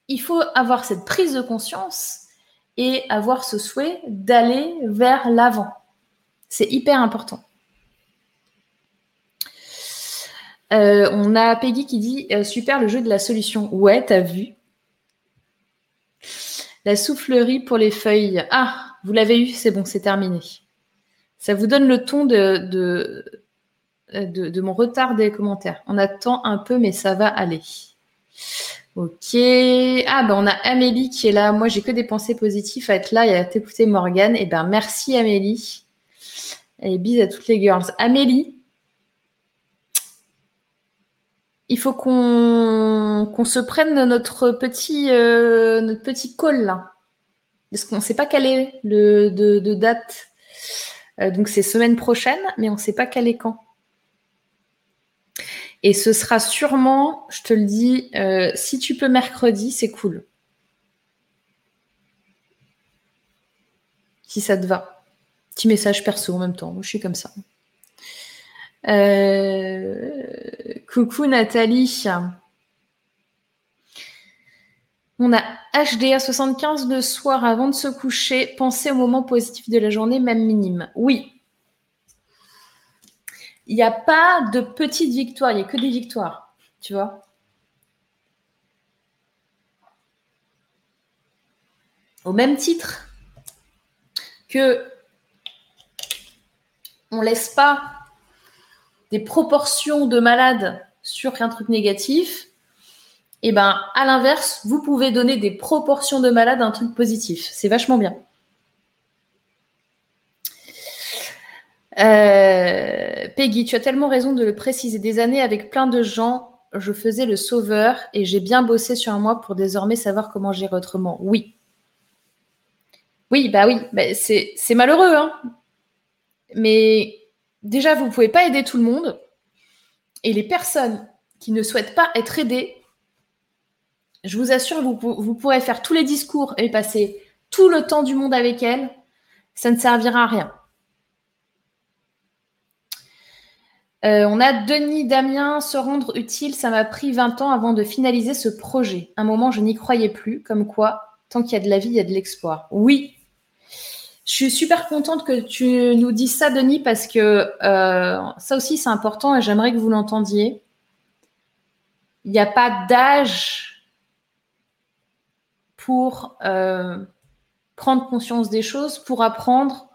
il faut avoir cette prise de conscience et avoir ce souhait d'aller vers l'avant. C'est hyper important. Euh, on a Peggy qui dit euh, super le jeu de la solution. Ouais, t'as vu. La soufflerie pour les feuilles. Ah, vous l'avez eu, c'est bon, c'est terminé. Ça vous donne le ton de, de, mon retard des commentaires. On attend un peu, mais ça va aller. Ok. Ah ben on a Amélie qui est là. Moi j'ai que des pensées positives à être là et à t'écouter Morgane. Eh ben merci Amélie. Et bis à toutes les girls. Amélie, il faut qu'on se prenne notre petit euh, notre petit call là. Parce qu'on ne sait pas quelle est le de, date. Euh, donc c'est semaine prochaine, mais on ne sait pas quelle est quand. Et ce sera sûrement, je te le dis, euh, si tu peux mercredi, c'est cool. Si ça te va. Petit message perso en même temps. je suis comme ça. Euh, coucou Nathalie. On a HDA 75 le soir avant de se coucher. Pensez au moment positif de la journée, même minime. Oui, il n'y a pas de petites victoires, il n'y a que des victoires, tu vois. Au même titre que on laisse pas des proportions de malades sur un truc négatif, et eh ben à l'inverse, vous pouvez donner des proportions de malades à un truc positif. C'est vachement bien. Euh, Peggy, tu as tellement raison de le préciser. Des années avec plein de gens, je faisais le sauveur et j'ai bien bossé sur moi pour désormais savoir comment gérer autrement. Oui. Oui, bah oui, bah c'est malheureux. Hein Mais déjà, vous ne pouvez pas aider tout le monde. Et les personnes qui ne souhaitent pas être aidées, Je vous assure, vous, pourrez faire tous les discours et passer tout le temps du monde avec elle. Ça ne servira à rien. Euh, on a Denis Damien, se rendre utile, ça m'a pris 20 ans avant de finaliser ce projet. Un moment, je n'y croyais plus, comme quoi, tant qu'il y a de la vie, il y a de l'espoir. Oui, je suis super contente que tu nous dises ça, Denis, parce que euh, ça aussi, c'est important et j'aimerais que vous l'entendiez. Il n'y a pas d'âge pour euh, prendre conscience des choses, pour apprendre,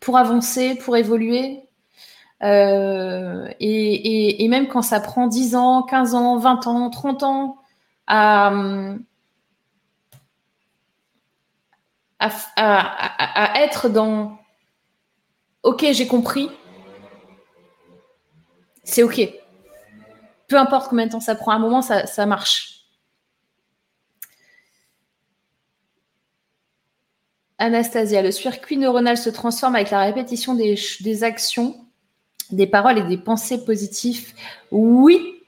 pour avancer, pour évoluer. Euh, et, même quand ça prend 10 ans, 15 ans, 20 ans, 30 ans à, à, être dans OK, j'ai compris, c'est OK. Peu importe combien de temps ça prend, à un moment, ça, ça marche. Anastasia, le circuit neuronal se transforme avec la répétition des, des actions des paroles et des pensées positives Oui.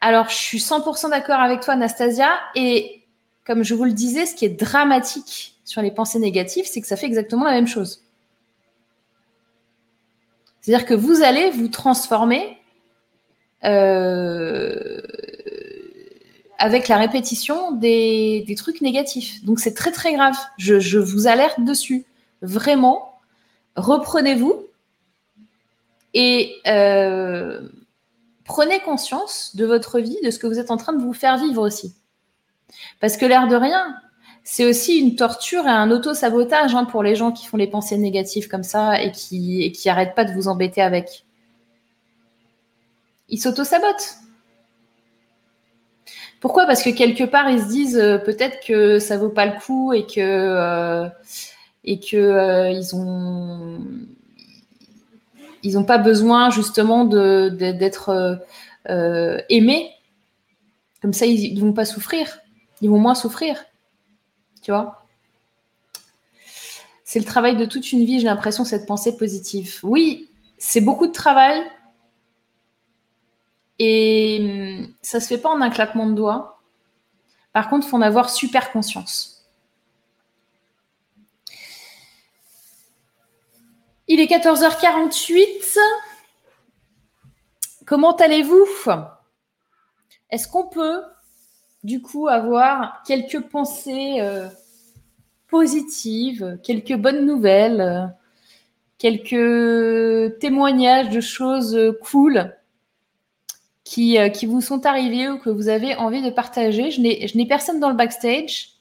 Alors, je suis 100% d'accord avec toi, Anastasia. Et comme je vous le disais, ce qui est dramatique sur les pensées négatives, c'est que ça fait exactement la même chose. C'est-à-dire que vous allez vous transformer euh, avec la répétition des, trucs négatifs. Donc c'est très très grave. je vous alerte dessus. Vraiment, reprenez-vous, et euh, prenez conscience de votre vie, de ce que vous êtes en train de vous faire vivre aussi. Parce que l'air de rien, c'est aussi une torture et un auto-sabotage hein, pour les gens qui font les pensées négatives comme ça et qui, et qui pas de vous embêter avec. Ils s'auto-sabotent. Pourquoi? Parce que quelque part, ils se disent euh, peut-être que ça vaut pas le coup et que, euh, et que ils ont ils n'ont pas besoin justement d'être euh, euh, aimés. Comme ça, ils ne vont pas souffrir. Ils vont moins souffrir. Tu vois C'est le travail de toute une vie, j'ai l'impression, cette pensée positive. Oui, c'est beaucoup de travail. Et hum, ça ne se fait pas en un claquement de doigts. Par contre, il faut en avoir super conscience. Il est 14h48. Comment allez-vous? Est-ce qu'on peut, du coup, avoir quelques pensées euh, positives, quelques bonnes nouvelles, quelques témoignages de choses cool qui, euh, qui vous sont arrivées ou que vous avez envie de partager Je n'ai personne dans le backstage.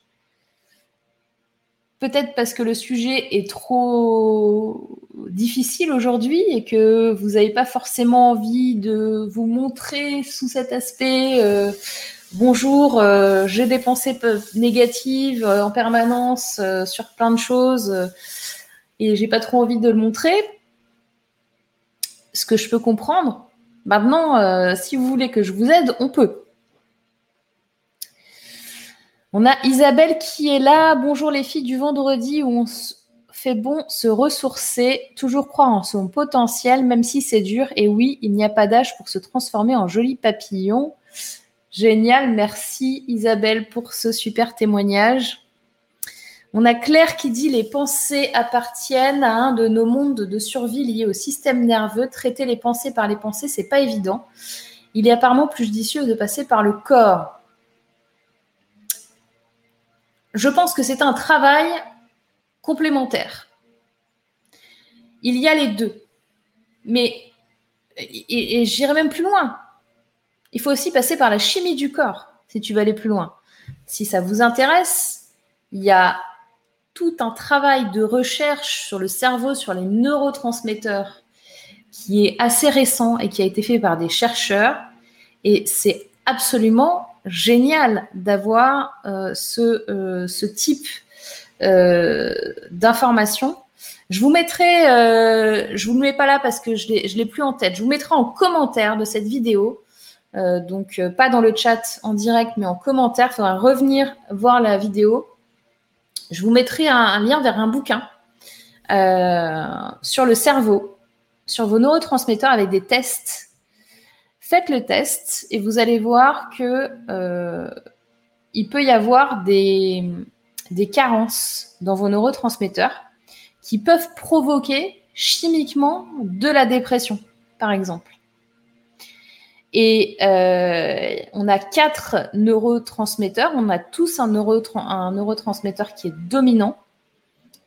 Peut-être parce que le sujet est trop difficile aujourd'hui et que vous n'avez pas forcément envie de vous montrer sous cet aspect. Euh, bonjour, euh, j'ai des pensées négatives euh, en permanence sur plein de choses et j'ai pas trop envie de le montrer. Ce que je peux comprendre. Maintenant, si vous voulez que je vous aide, on peut. On a Isabelle qui est là. Bonjour les filles du vendredi où on fait bon se ressourcer, toujours croire en son potentiel, même si c'est dur. Et oui, il n'y a pas d'âge pour se transformer en joli papillon. Génial, merci Isabelle pour ce super témoignage. On a Claire qui dit les pensées appartiennent à un de nos mondes de survie liés au système nerveux. Traiter les pensées par les pensées, c'est pas évident. Il est apparemment plus judicieux de passer par le corps je pense que c'est un travail complémentaire. Il y a les deux. Mais, et, j'irai même plus loin, il faut aussi passer par la chimie du corps si tu veux aller plus loin. Si ça vous intéresse, il y a tout un travail de recherche sur le cerveau, sur les neurotransmetteurs, qui est assez récent et qui a été fait par des chercheurs. Et c'est absolument génial d'avoir euh, ce, euh, ce, type euh, d'information. Je vous mettrai, je vous le mets pas là parce que je je l'ai plus en tête. Je vous mettrai en commentaire de cette vidéo, donc pas dans le chat en direct, mais en commentaire. Il faudra revenir voir la vidéo. Je vous mettrai un, lien vers un bouquin sur le cerveau, sur vos neurotransmetteurs avec des tests faites le test et vous allez voir que euh, il peut y avoir des carences dans vos neurotransmetteurs qui peuvent provoquer chimiquement de la dépression, par exemple. Et euh, on a quatre neurotransmetteurs. On a tous un, neurotransmetteur qui est dominant.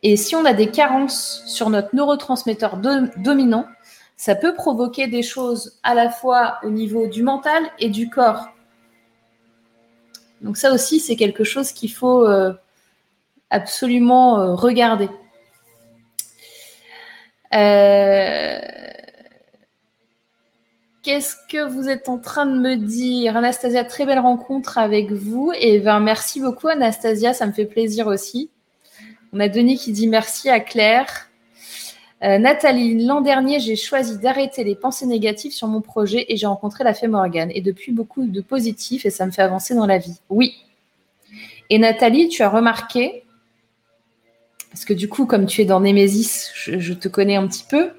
Et si on a des carences sur notre neurotransmetteur dominant, ça peut provoquer des choses à la fois au niveau du mental et du corps. Donc ça aussi, c'est quelque chose qu'il faut euh, absolument euh, regarder. Euh, qu'est-ce que vous êtes en train de me dire? Anastasia, très belle rencontre avec vous. Et ben, merci beaucoup Anastasia, ça me fait plaisir aussi. On a Denis qui dit merci à Claire. Euh, Nathalie, l'an dernier, j'ai choisi d'arrêter les pensées négatives sur mon projet et j'ai rencontré la fée Morgane. Et depuis, beaucoup de positifs et ça me fait avancer dans la vie. Oui. Et Nathalie, tu as remarqué, parce que du coup, comme tu es dans Némésis, je, te connais un petit peu,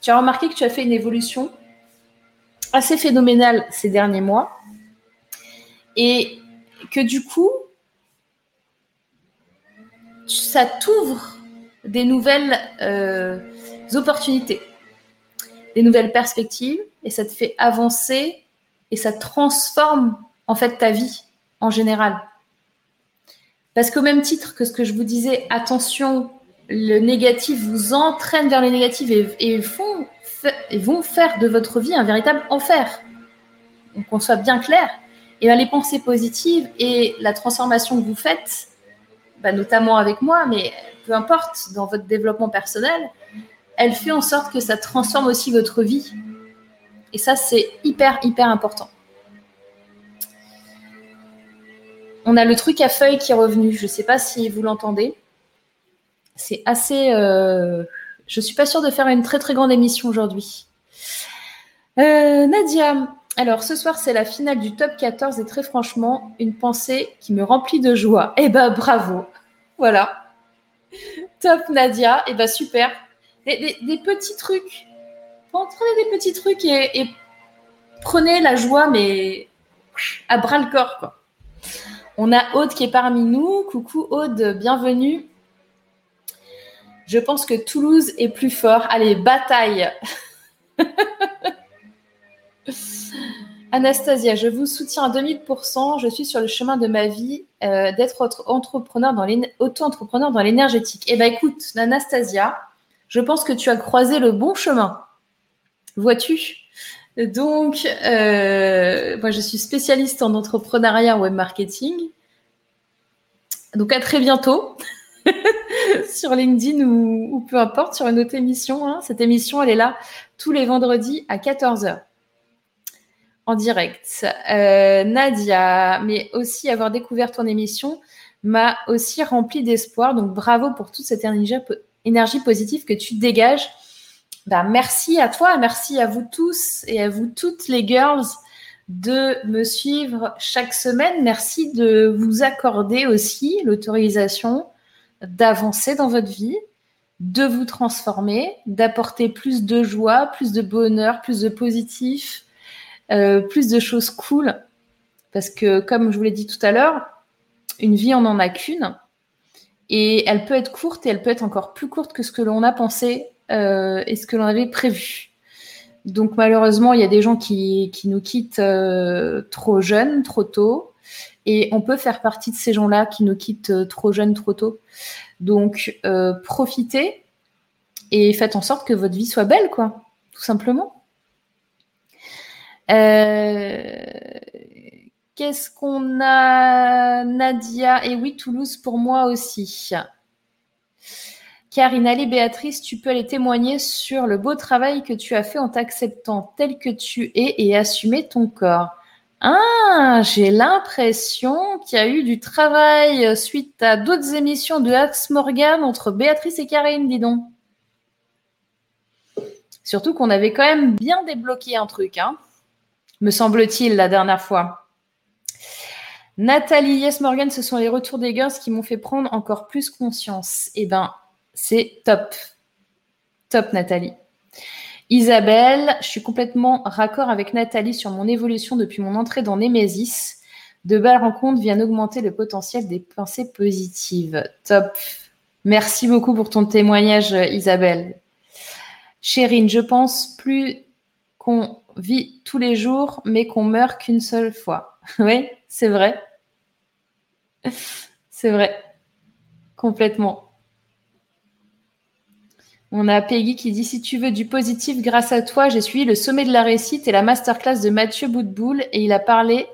tu as remarqué que tu as fait une évolution? Assez phénoménale ces derniers mois et que du coup, ça t'ouvre des nouvelles euh, opportunités, des nouvelles perspectives et ça te fait avancer et ça transforme en fait ta vie en général. Parce qu'au même titre que ce que je vous disais, attention, le négatif vous entraîne vers le négatif et, font, vont faire de votre vie un véritable enfer. Donc qu'on soit bien clair. Et bien, les pensées positives et la transformation que vous faites, bah, notamment avec moi, mais peu importe, dans votre développement personnel, elle fait en sorte que ça transforme aussi votre vie. Et ça, c'est hyper, hyper important. On a le truc à feuilles qui est revenu. Je ne sais pas si vous l'entendez. C'est assez. Euh, je ne suis pas sûre de faire une très très grande émission aujourd'hui. Euh, Nadia, alors ce soir c'est la finale du top 14 et très franchement, une pensée qui me remplit de joie. Eh ben bravo. Voilà. Top Nadia. Eh ben super. Des, petits trucs. Prenez des petits trucs et, prenez la joie, mais à bras le corps. On a Aude qui est parmi nous. Coucou Aude, bienvenue. Je pense que Toulouse est plus fort. Allez, bataille. Anastasia, je vous soutiens à 2000%. Je suis sur le chemin de ma vie euh, d'être auto-entrepreneur dans l'énergétique. Eh bien, écoute, Anastasia, je pense que tu as croisé le bon chemin. Vois-tu? Donc, euh, moi, je suis spécialiste en entrepreneuriat web marketing. Donc, à très bientôt sur LinkedIn ou, peu importe, sur une autre émission. Hein. Cette émission, elle est là tous les vendredis à 14h en direct. Euh, Nadia, mais aussi avoir découvert ton émission m'a aussi rempli d'espoir. Donc, bravo pour toute cette énergie positive que tu dégages bah, merci à toi, merci à vous tous et à vous toutes les girls de me suivre chaque semaine. Merci de vous accorder aussi l'autorisation d'avancer dans votre vie, de vous transformer, d'apporter plus de joie, plus de bonheur, plus de positif, euh, plus de choses cool. Parce que, comme je vous l'ai dit tout à l'heure, une vie, on n'en a qu'une. Et elle peut être courte et elle peut être encore plus courte que ce que l'on a pensé euh, et ce que l'on avait prévu. Donc malheureusement, il y a des gens qui, nous quittent euh, trop jeunes, trop tôt. Et on peut faire partie de ces gens-là qui nous quittent euh, trop jeunes, trop tôt. Donc profitez et faites en sorte que votre vie soit belle, quoi, tout simplement. Qu'est-ce qu'on a, Nadia? Et oui, Toulouse pour moi aussi. Karine, allez Béatrice, tu peux aller témoigner sur le beau travail que tu as fait en t'acceptant tel que tu es et assumer ton corps. Ah, j'ai l'impression qu'il y a eu du travail suite à d'autres émissions de Axe Morgan entre Béatrice et Karine, dis donc. Surtout qu'on avait quand même bien débloqué un truc, hein, me semble-t-il, la dernière fois. Nathalie, Yes Morgan, ce sont les retours des girls qui m'ont fait prendre encore plus conscience. Eh ben, c'est top. Top, Nathalie. Isabelle, je suis complètement raccord avec Nathalie sur mon évolution depuis mon entrée dans Nemesis. De belles rencontres viennent augmenter le potentiel des pensées positives. Top. Merci beaucoup pour ton témoignage, Isabelle. Chérine, je pense plus qu'on vit tous les jours, mais qu'on meurt qu'une seule fois. oui, c'est vrai. C'est vrai. Complètement. On a Peggy qui dit Si tu veux du positif, grâce à toi, j'ai suivi le sommet de la réussite et la masterclass de Mathieu Boutboul et il a parlé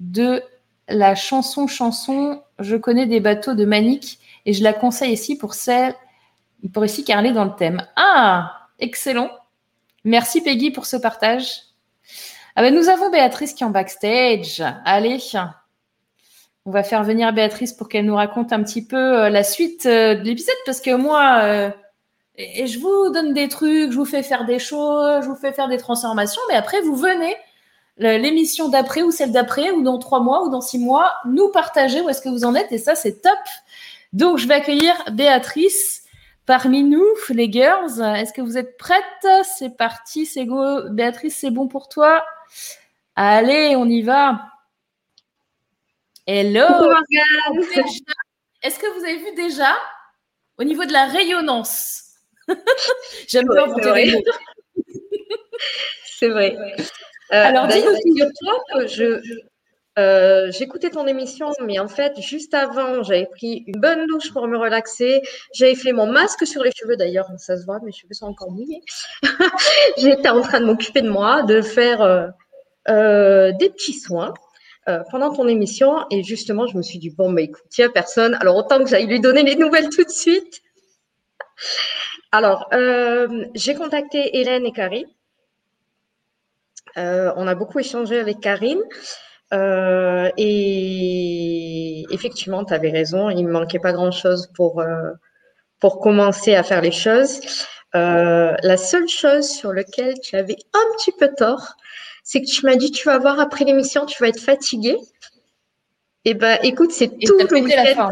de la chanson chanson Je connais des bateaux de Manique et je la conseille ici pour celle pour ici car dans le thème. Ah, excellent. Merci Peggy pour ce partage. Ah ben, nous avons Béatrice qui est en backstage. Allez, on va faire venir Béatrice pour qu'elle nous raconte un petit peu euh, la suite euh, de l'épisode parce que moi, et je vous donne des trucs, je vous fais faire des choses, je vous fais faire des transformations, mais après, vous venez l'émission d'après ou celle d'après ou dans trois mois ou dans six mois, nous partager où est-ce que vous en êtes et ça, c'est top. Donc, je vais accueillir Béatrice parmi nous, les girls. Est-ce que vous êtes prêtes? C'est parti, c'est go. Béatrice, c'est bon pour toi? Allez, on y va. Hello Est-ce que vous avez vu déjà au niveau de la rayonnance J'aime bien vous dire C'est vrai. Euh, Alors, dis-nous. que je, euh, j'écoutais ton émission, mais en fait, juste avant, j'avais pris une bonne douche pour me relaxer. J'avais fait mon masque sur les cheveux, d'ailleurs, ça se voit, mes cheveux sont encore mouillés. J'étais en train de m'occuper de moi, de faire euh, des petits soins. pendant ton émission, et justement, je me suis dit, bon, mais écoute, il n'y a personne, alors autant que j'aille lui donner les nouvelles tout de suite. Alors, euh, j'ai contacté Hélène et Karine. Euh, on a beaucoup échangé avec Karine. Euh, et effectivement, tu avais raison, il ne me manquait pas grand-chose pour, pour commencer à faire les choses. la seule chose sur laquelle tu avais un petit peu tort, c'est que tu m'as dit, tu vas voir après l'émission, tu vas être fatiguée. Eh ben, écoute, c'est tout le week-end.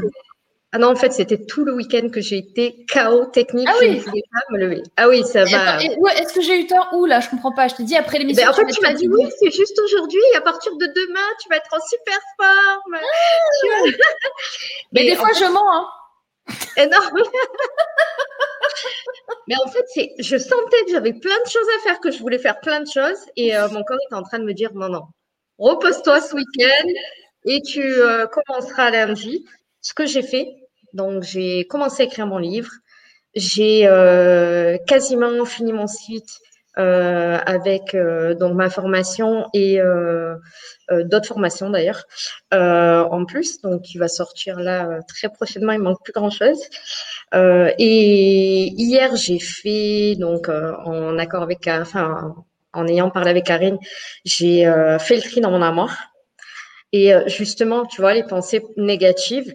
Ah non, en fait, c'était tout le week-end que j'ai été chaos technique. Ah oui. Je ne pouvais pas me lever. Ah oui, ça va. Est-ce que j'ai eu tort Ouh là, je comprends pas. Je t'ai dit après l'émission. Ben, en fait, tu m'as dit oui, c'est juste aujourd'hui. À partir de demain, tu vas être en super forme. Ah. Mais, des fois, je mens. Hein. Eh non. Mais en fait, c'est, je sentais que j'avais plein de choses à faire, que je voulais faire plein de choses, et euh, mon corps était en train de me dire non, non, repose-toi ce week-end et tu euh, commenceras lundi. Ce que j'ai fait, donc, j'ai commencé à écrire mon livre. J'ai euh, quasiment fini mon site euh, avec euh, donc ma formation et d'autres formations d'ailleurs en plus. Donc, il va sortir là très prochainement. Il manque plus grand chose. et hier, j'ai fait donc en accord avec, en ayant parlé avec Karine, j'ai fait le tri dans mon armoire. Et justement, tu vois, les pensées négatives,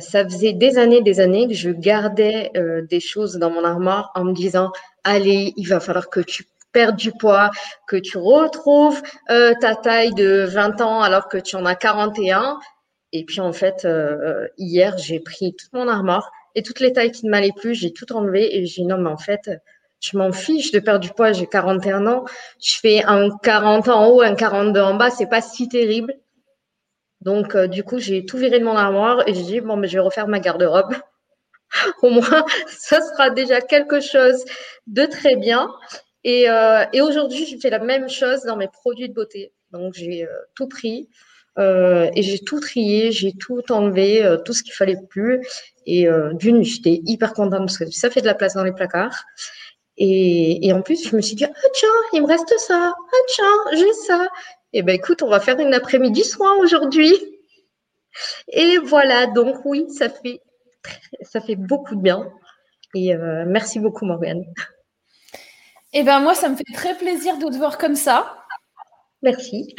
ça faisait des années, des années que je gardais euh, des choses dans mon armoire en me disant, allez, il va falloir que tu perdes du poids, que tu retrouves euh, ta taille de 20 ans alors que tu en as 41. Et puis en fait, hier, j'ai pris toute mon armoire et toutes les tailles qui ne m'allaient plus, j'ai tout enlevé et j'ai dit non, mais en fait, je m'en fiche de perdre du poids, j'ai 41 ans, je fais un 40 en haut, un 42 en bas, c'est pas si terrible. Donc, euh, du coup, j'ai tout viré de mon armoire et j'ai dit, bon, mais je vais refaire ma garde-robe. Au moins, ça sera déjà quelque chose de très bien. Et, euh, et aujourd'hui, j'ai fait la même chose dans mes produits de beauté. Donc, j'ai euh, tout pris et j'ai tout trié, j'ai tout enlevé, tout ce qu'il fallait plus. Et d'une, j'étais hyper contente parce que ça fait de la place dans les placards. Et, et en plus, je me suis dit, ah tiens, il me reste ça. Ah tiens, j'ai ça. Eh bien, écoute, on va faire une après-midi soin aujourd'hui. Et voilà, donc oui, ça fait, ça fait beaucoup de bien. Et euh, merci beaucoup, Morgane. Eh bien, moi, ça me fait très plaisir de te voir comme ça. Merci.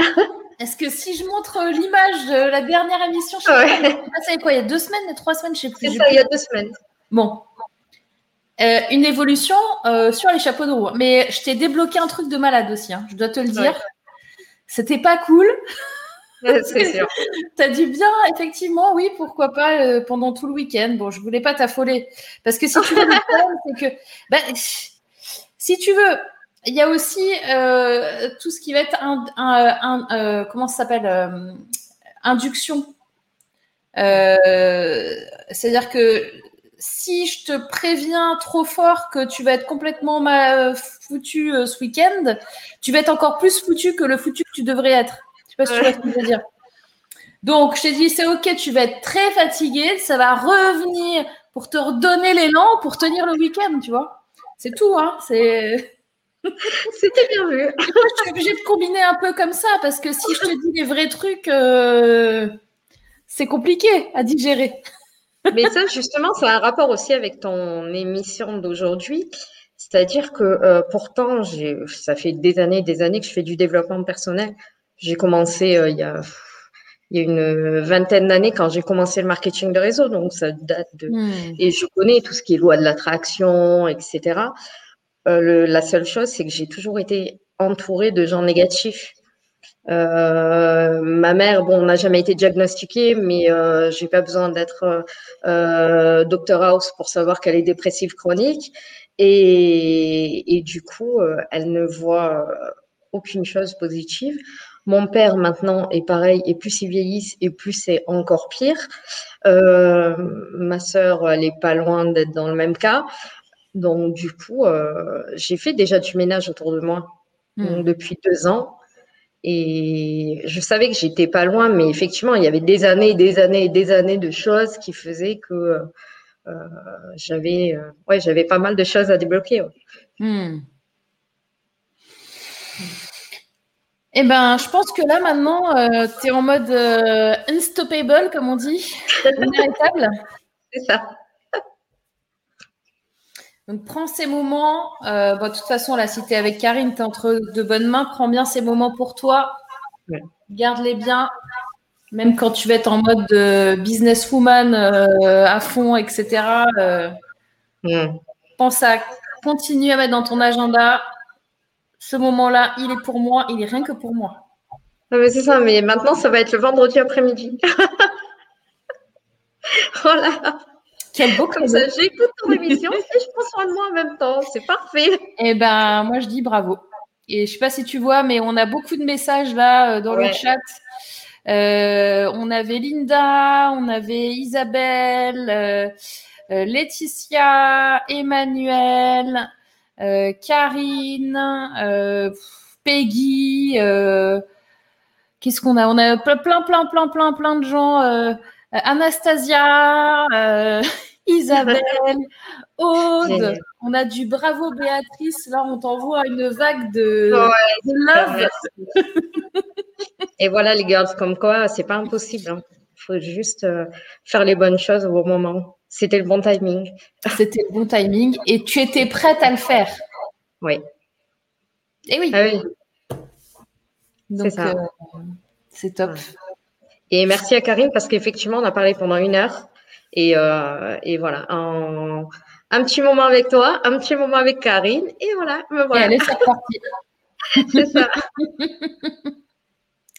Est-ce que si je montre l'image de la dernière émission, je sais pas, ça quoi, il y a deux semaines, trois semaines, je sais plus. C'est ça, il y a deux semaines. Bon. Euh, une évolution euh, sur les chapeaux de roue. Mais je t'ai débloqué un truc de malade aussi, hein, je dois te le dire. C'était pas cool. C'est sûr. tu as dit bien, effectivement, oui, pourquoi pas euh, pendant tout le week-end. Bon, je voulais pas t'affoler. Parce que si tu veux, c'est que. Ben, si tu veux, il y a aussi euh, tout ce qui va être un, un, un comment ça s'appelle induction. C'est-à-dire que si je te préviens trop fort que tu vas être complètement foutu ce week-end, tu vas être encore plus foutu que le foutu que tu devrais être. Je sais pas si tu vois ce que je veux dire. Donc, je t'ai dit, c'est OK, tu vas être très fatigué, ça va revenir pour te redonner l'élan pour tenir le week-end, tu vois. C'est tout, hein. C'est. C'était bien vu. je suis obligée de combiner un peu comme ça parce que si je te dis les vrais trucs, euh, c'est compliqué à digérer. Mais ça, justement, ça a un rapport aussi avec ton émission d'aujourd'hui. C'est-à-dire que euh, pourtant, ça fait des années et des années que je fais du développement personnel. J'ai commencé euh, il y a il y a une vingtaine d'années quand j'ai commencé le marketing de réseau, donc ça date de. Hmm. Et je connais tout ce qui est loi de l'attraction, etc. Euh, la seule chose, c'est que j'ai toujours été entourée de gens négatifs. Euh, ma mère, bon, n'a jamais été diagnostiquée, mais euh, j'ai pas besoin d'être euh, Dr House pour savoir qu'elle est dépressive chronique. Et, et du coup, euh, elle ne voit aucune chose positive. Mon père maintenant est pareil, et plus il vieillit, et plus c'est encore pire. Euh, ma sœur, elle est pas loin d'être dans le même cas. Donc du coup, euh, j'ai fait déjà du ménage autour de moi hmm. depuis deux ans. Et je savais que j'étais pas loin, mais effectivement, il y avait des années, des années et des années de choses qui faisaient que euh, j'avais, ouais, j'avais pas mal de choses à débloquer. Hmm. Eh ben, je pense que là maintenant, euh, tu es en mode euh, unstoppable, comme on dit, inarrêtable. C'est ça. Donc, prends ces moments. Euh, de toute façon, là, si tu es avec Karine, tu es entre de bonnes mains. Prends bien ces moments pour toi. Garde-les bien. Même quand tu vas être en mode businesswoman à fond, etc. Pense à continuer à mettre dans ton agenda ce moment-là, il est pour moi, il est rien que pour moi. mais c'est ça, mais maintenant, ça va être le vendredi après-midi. voilà. Quel beau Comme ça, j'écoute ton émission et je prends soin de moi en même temps. C'est parfait. Eh ben, moi, je dis bravo. Et je sais pas si tu vois, mais on a beaucoup de messages là euh, dans le chat. Euh, on avait Linda, on avait Isabelle, euh, Laetitia, Emmanuel, Karine, Peggy. Qu'est-ce qu'on a? On a plein, plein, plein, plein, plein, plein de gens. Anastasia, Isabelle, Aude. On a du bravo Béatrice. Là, on t'envoie une vague de, love. Et voilà les girls, comme quoi, c'est pas impossible. Il hein. faut juste faire les bonnes choses au bon moment. C'était le bon timing. C'était le bon timing et tu étais prête à le faire. Oui. Et oui. Ah oui. Donc, c'est euh, top. Et merci à Karine parce qu'effectivement, on a parlé pendant une heure. Et, euh, et voilà, un, un, petit moment avec toi, un petit moment avec Karine. Et voilà, me voilà. Et allez, c'est parti. c'est ça.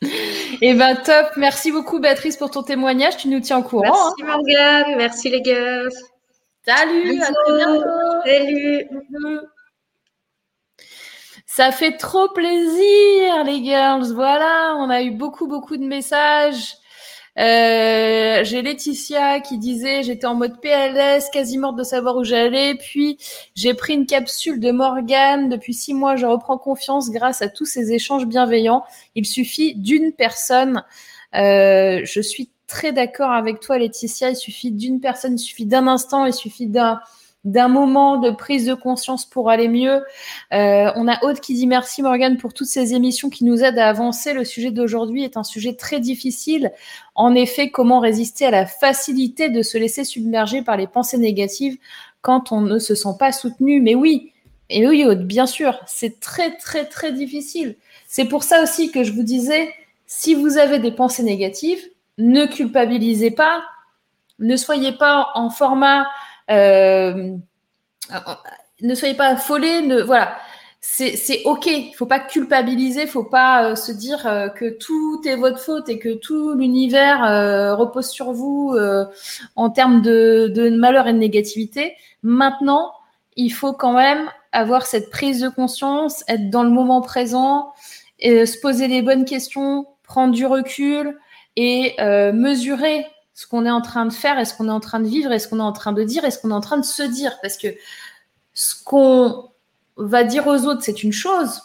Et eh ben top, merci beaucoup Béatrice pour ton témoignage, tu nous tiens au courant. Merci hein. Morgane, merci les gars. Salut, à bientôt. Salut. Ça fait trop plaisir les girls, voilà, on a eu beaucoup beaucoup de messages. Euh, j'ai Laetitia qui disait j'étais en mode PLS, quasi morte de savoir où j'allais. Puis j'ai pris une capsule de Morgane. Depuis six mois, je reprends confiance grâce à tous ces échanges bienveillants. Il suffit d'une personne. Euh, je suis très d'accord avec toi, Laetitia. Il suffit d'une personne, il suffit d'un instant, il suffit d'un d'un moment de prise de conscience pour aller mieux. Euh, on a Aude qui dit merci Morgane pour toutes ces émissions qui nous aident à avancer. Le sujet d'aujourd'hui est un sujet très difficile. En effet, comment résister à la facilité de se laisser submerger par les pensées négatives quand on ne se sent pas soutenu? Mais oui, et oui Aude, bien sûr, c'est très très très difficile. C'est pour ça aussi que je vous disais, si vous avez des pensées négatives, ne culpabilisez pas, ne soyez pas en format euh, ne soyez pas affolés. Ne, voilà, c'est ok. Il faut pas culpabiliser. Il faut pas euh, se dire euh, que tout est votre faute et que tout l'univers repose sur vous en termes de, malheur et de négativité. Maintenant, il faut quand même avoir cette prise de conscience, être dans le moment présent, se poser les bonnes questions, prendre du recul et mesurer ce qu'on est en train de faire, est-ce qu'on est en train de vivre, est-ce qu'on est en train de dire, est-ce qu'on est en train de se dire? Parce que ce qu'on va dire aux autres, c'est une chose,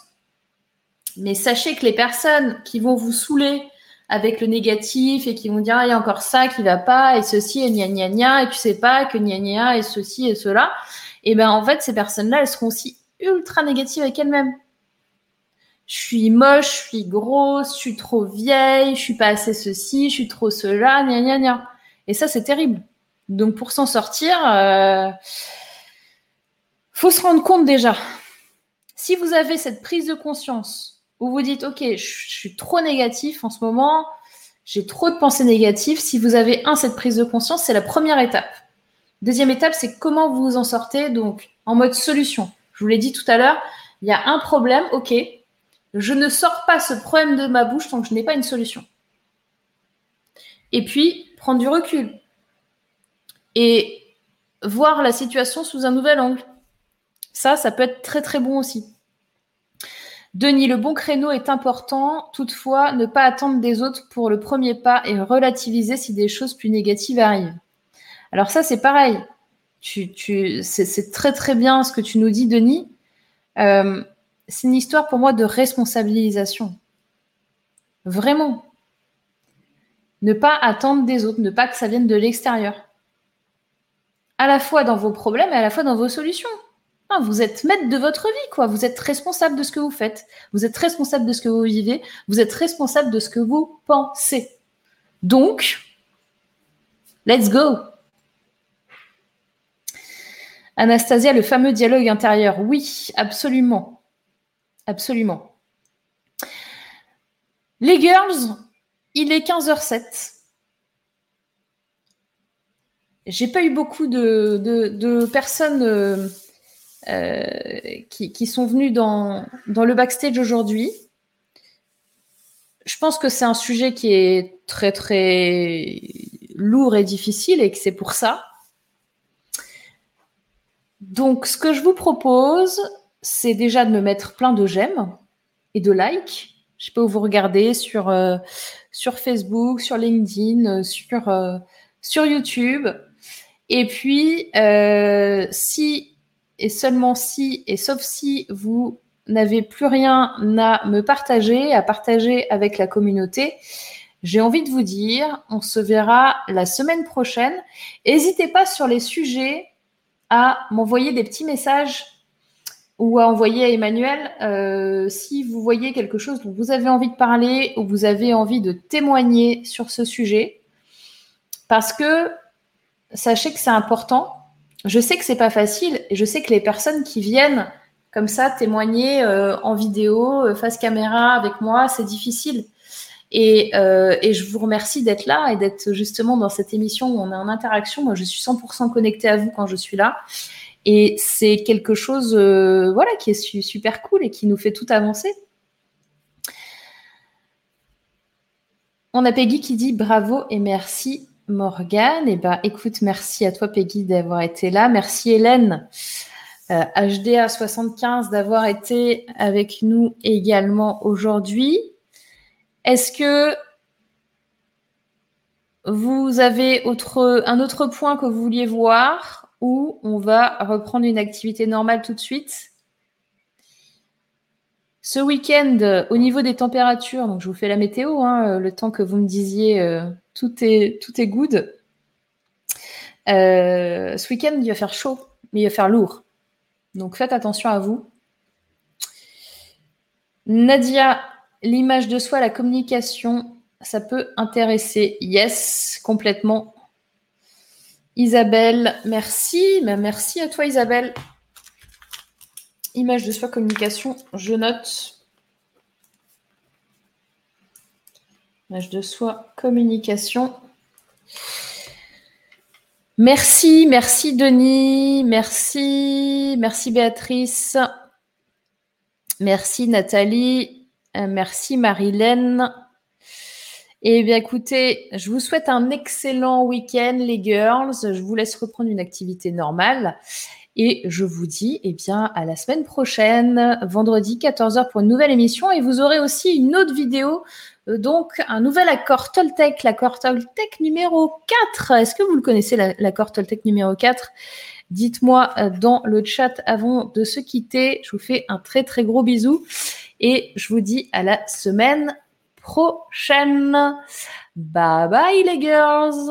mais sachez que les personnes qui vont vous saouler avec le négatif et qui vont dire ah, il y a encore ça qui va pas et ceci et gna gna gna et tu sais pas que gna gna et ceci et cela et ben en fait ces personnes là elles seront aussi ultra négatives avec elles-mêmes je suis moche je suis grosse je suis trop vieille je suis pas assez ceci je suis trop cela gna gna gna et ça c'est terrible donc pour s'en sortir euh, faut se rendre compte déjà si vous avez cette prise de conscience où vous dites, OK, je, suis trop négatif en ce moment, j'ai trop de pensées négatives. Si vous avez, un, cette prise de conscience, c'est la première étape. Deuxième étape, c'est comment vous vous en sortez, donc en mode solution. Je vous l'ai dit tout à l'heure, il y a un problème, OK, je ne sors pas ce problème de ma bouche tant que je n'ai pas une solution. Et puis, prendre du recul et voir la situation sous un nouvel angle. Ça, ça peut être très très bon aussi. Denis, le bon créneau est important. Toutefois, ne pas attendre des autres pour le premier pas et relativiser si des choses plus négatives arrivent. Alors ça, c'est pareil. c'est très très bien ce que tu nous dis, Denis. Euh, c'est une histoire pour moi de responsabilisation. Vraiment. Ne pas attendre des autres, ne pas que ça vienne de l'extérieur. À la fois dans vos problèmes et à la fois dans vos solutions vous êtes maître de votre vie, quoi. Vous êtes responsable de ce que vous faites. Vous êtes responsable de ce que vous vivez. Vous êtes responsable de ce que vous pensez. Donc, let's go. Anastasia, le fameux dialogue intérieur. Oui, absolument. Absolument. Les girls, il est 15h07. J'ai pas eu beaucoup de, personnes. Euh, euh, qui, sont venus dans, dans le backstage aujourd'hui. Je pense que c'est un sujet qui est très très lourd et difficile et que c'est pour ça. Donc, ce que je vous propose, c'est déjà de me mettre plein de j'aime et de likes. Je peux vous regarder sur, euh, sur Facebook, sur LinkedIn, sur, euh, sur YouTube. Et puis, si et seulement si et sauf si vous n'avez plus rien à me partager, à partager avec la communauté, j'ai envie de vous dire, on se verra la semaine prochaine. N'hésitez pas sur les sujets à m'envoyer des petits messages ou à envoyer à Emmanuel euh, si vous voyez quelque chose dont vous avez envie de parler ou vous avez envie de témoigner sur ce sujet. Parce que sachez que c'est important je sais que c'est pas facile et je sais que les personnes qui viennent comme ça témoigner euh, en vidéo, euh, face caméra avec moi, c'est difficile. Euh, et, je vous remercie d'être là et d'être justement dans cette émission où on est en interaction. Moi, je suis 100% connectée à vous quand je suis là. Et c'est quelque chose voilà, qui est super cool et qui nous fait tout avancer. On a Peggy qui dit bravo et merci Morgane. Eh ben, écoute, merci à toi, Peggy, d'avoir été là. Merci, Hélène, HDA75, euh, d'avoir été avec nous également aujourd'hui. Est-ce que vous avez un autre point que vous vouliez voir? Ou on va reprendre une activité normale tout de suite ce week-end, au niveau des températures, je vous fais la météo, hein, le temps que vous me disiez euh, tout est, tout est good. Euh, ce week-end, il va faire chaud, mais il va faire lourd. Donc faites attention à vous. Nadia, l'image de soi, la communication, ça peut intéresser. Yes, complètement. Isabelle, merci. merci à toi, Isabelle. Image de soi, communication, je note. Image de soi, communication. Merci, merci Denis, merci, merci Béatrice, merci Nathalie, euh, merci Marilène. Eh bien écoutez, je vous souhaite un excellent week-end les girls. Je vous laisse reprendre une activité normale. Et je vous dis, eh bien, à la semaine prochaine, vendredi 14h pour une nouvelle émission. Et vous aurez aussi une autre vidéo, euh, donc un nouvel accord Toltec, l'accord Toltec numéro 4. Est-ce que vous le connaissez, l'accord Toltec numéro 4 Dites-moi euh, dans le chat avant de se quitter. Je vous fais un très très gros bisou et je vous dis à la semaine prochaine. Bye bye les girls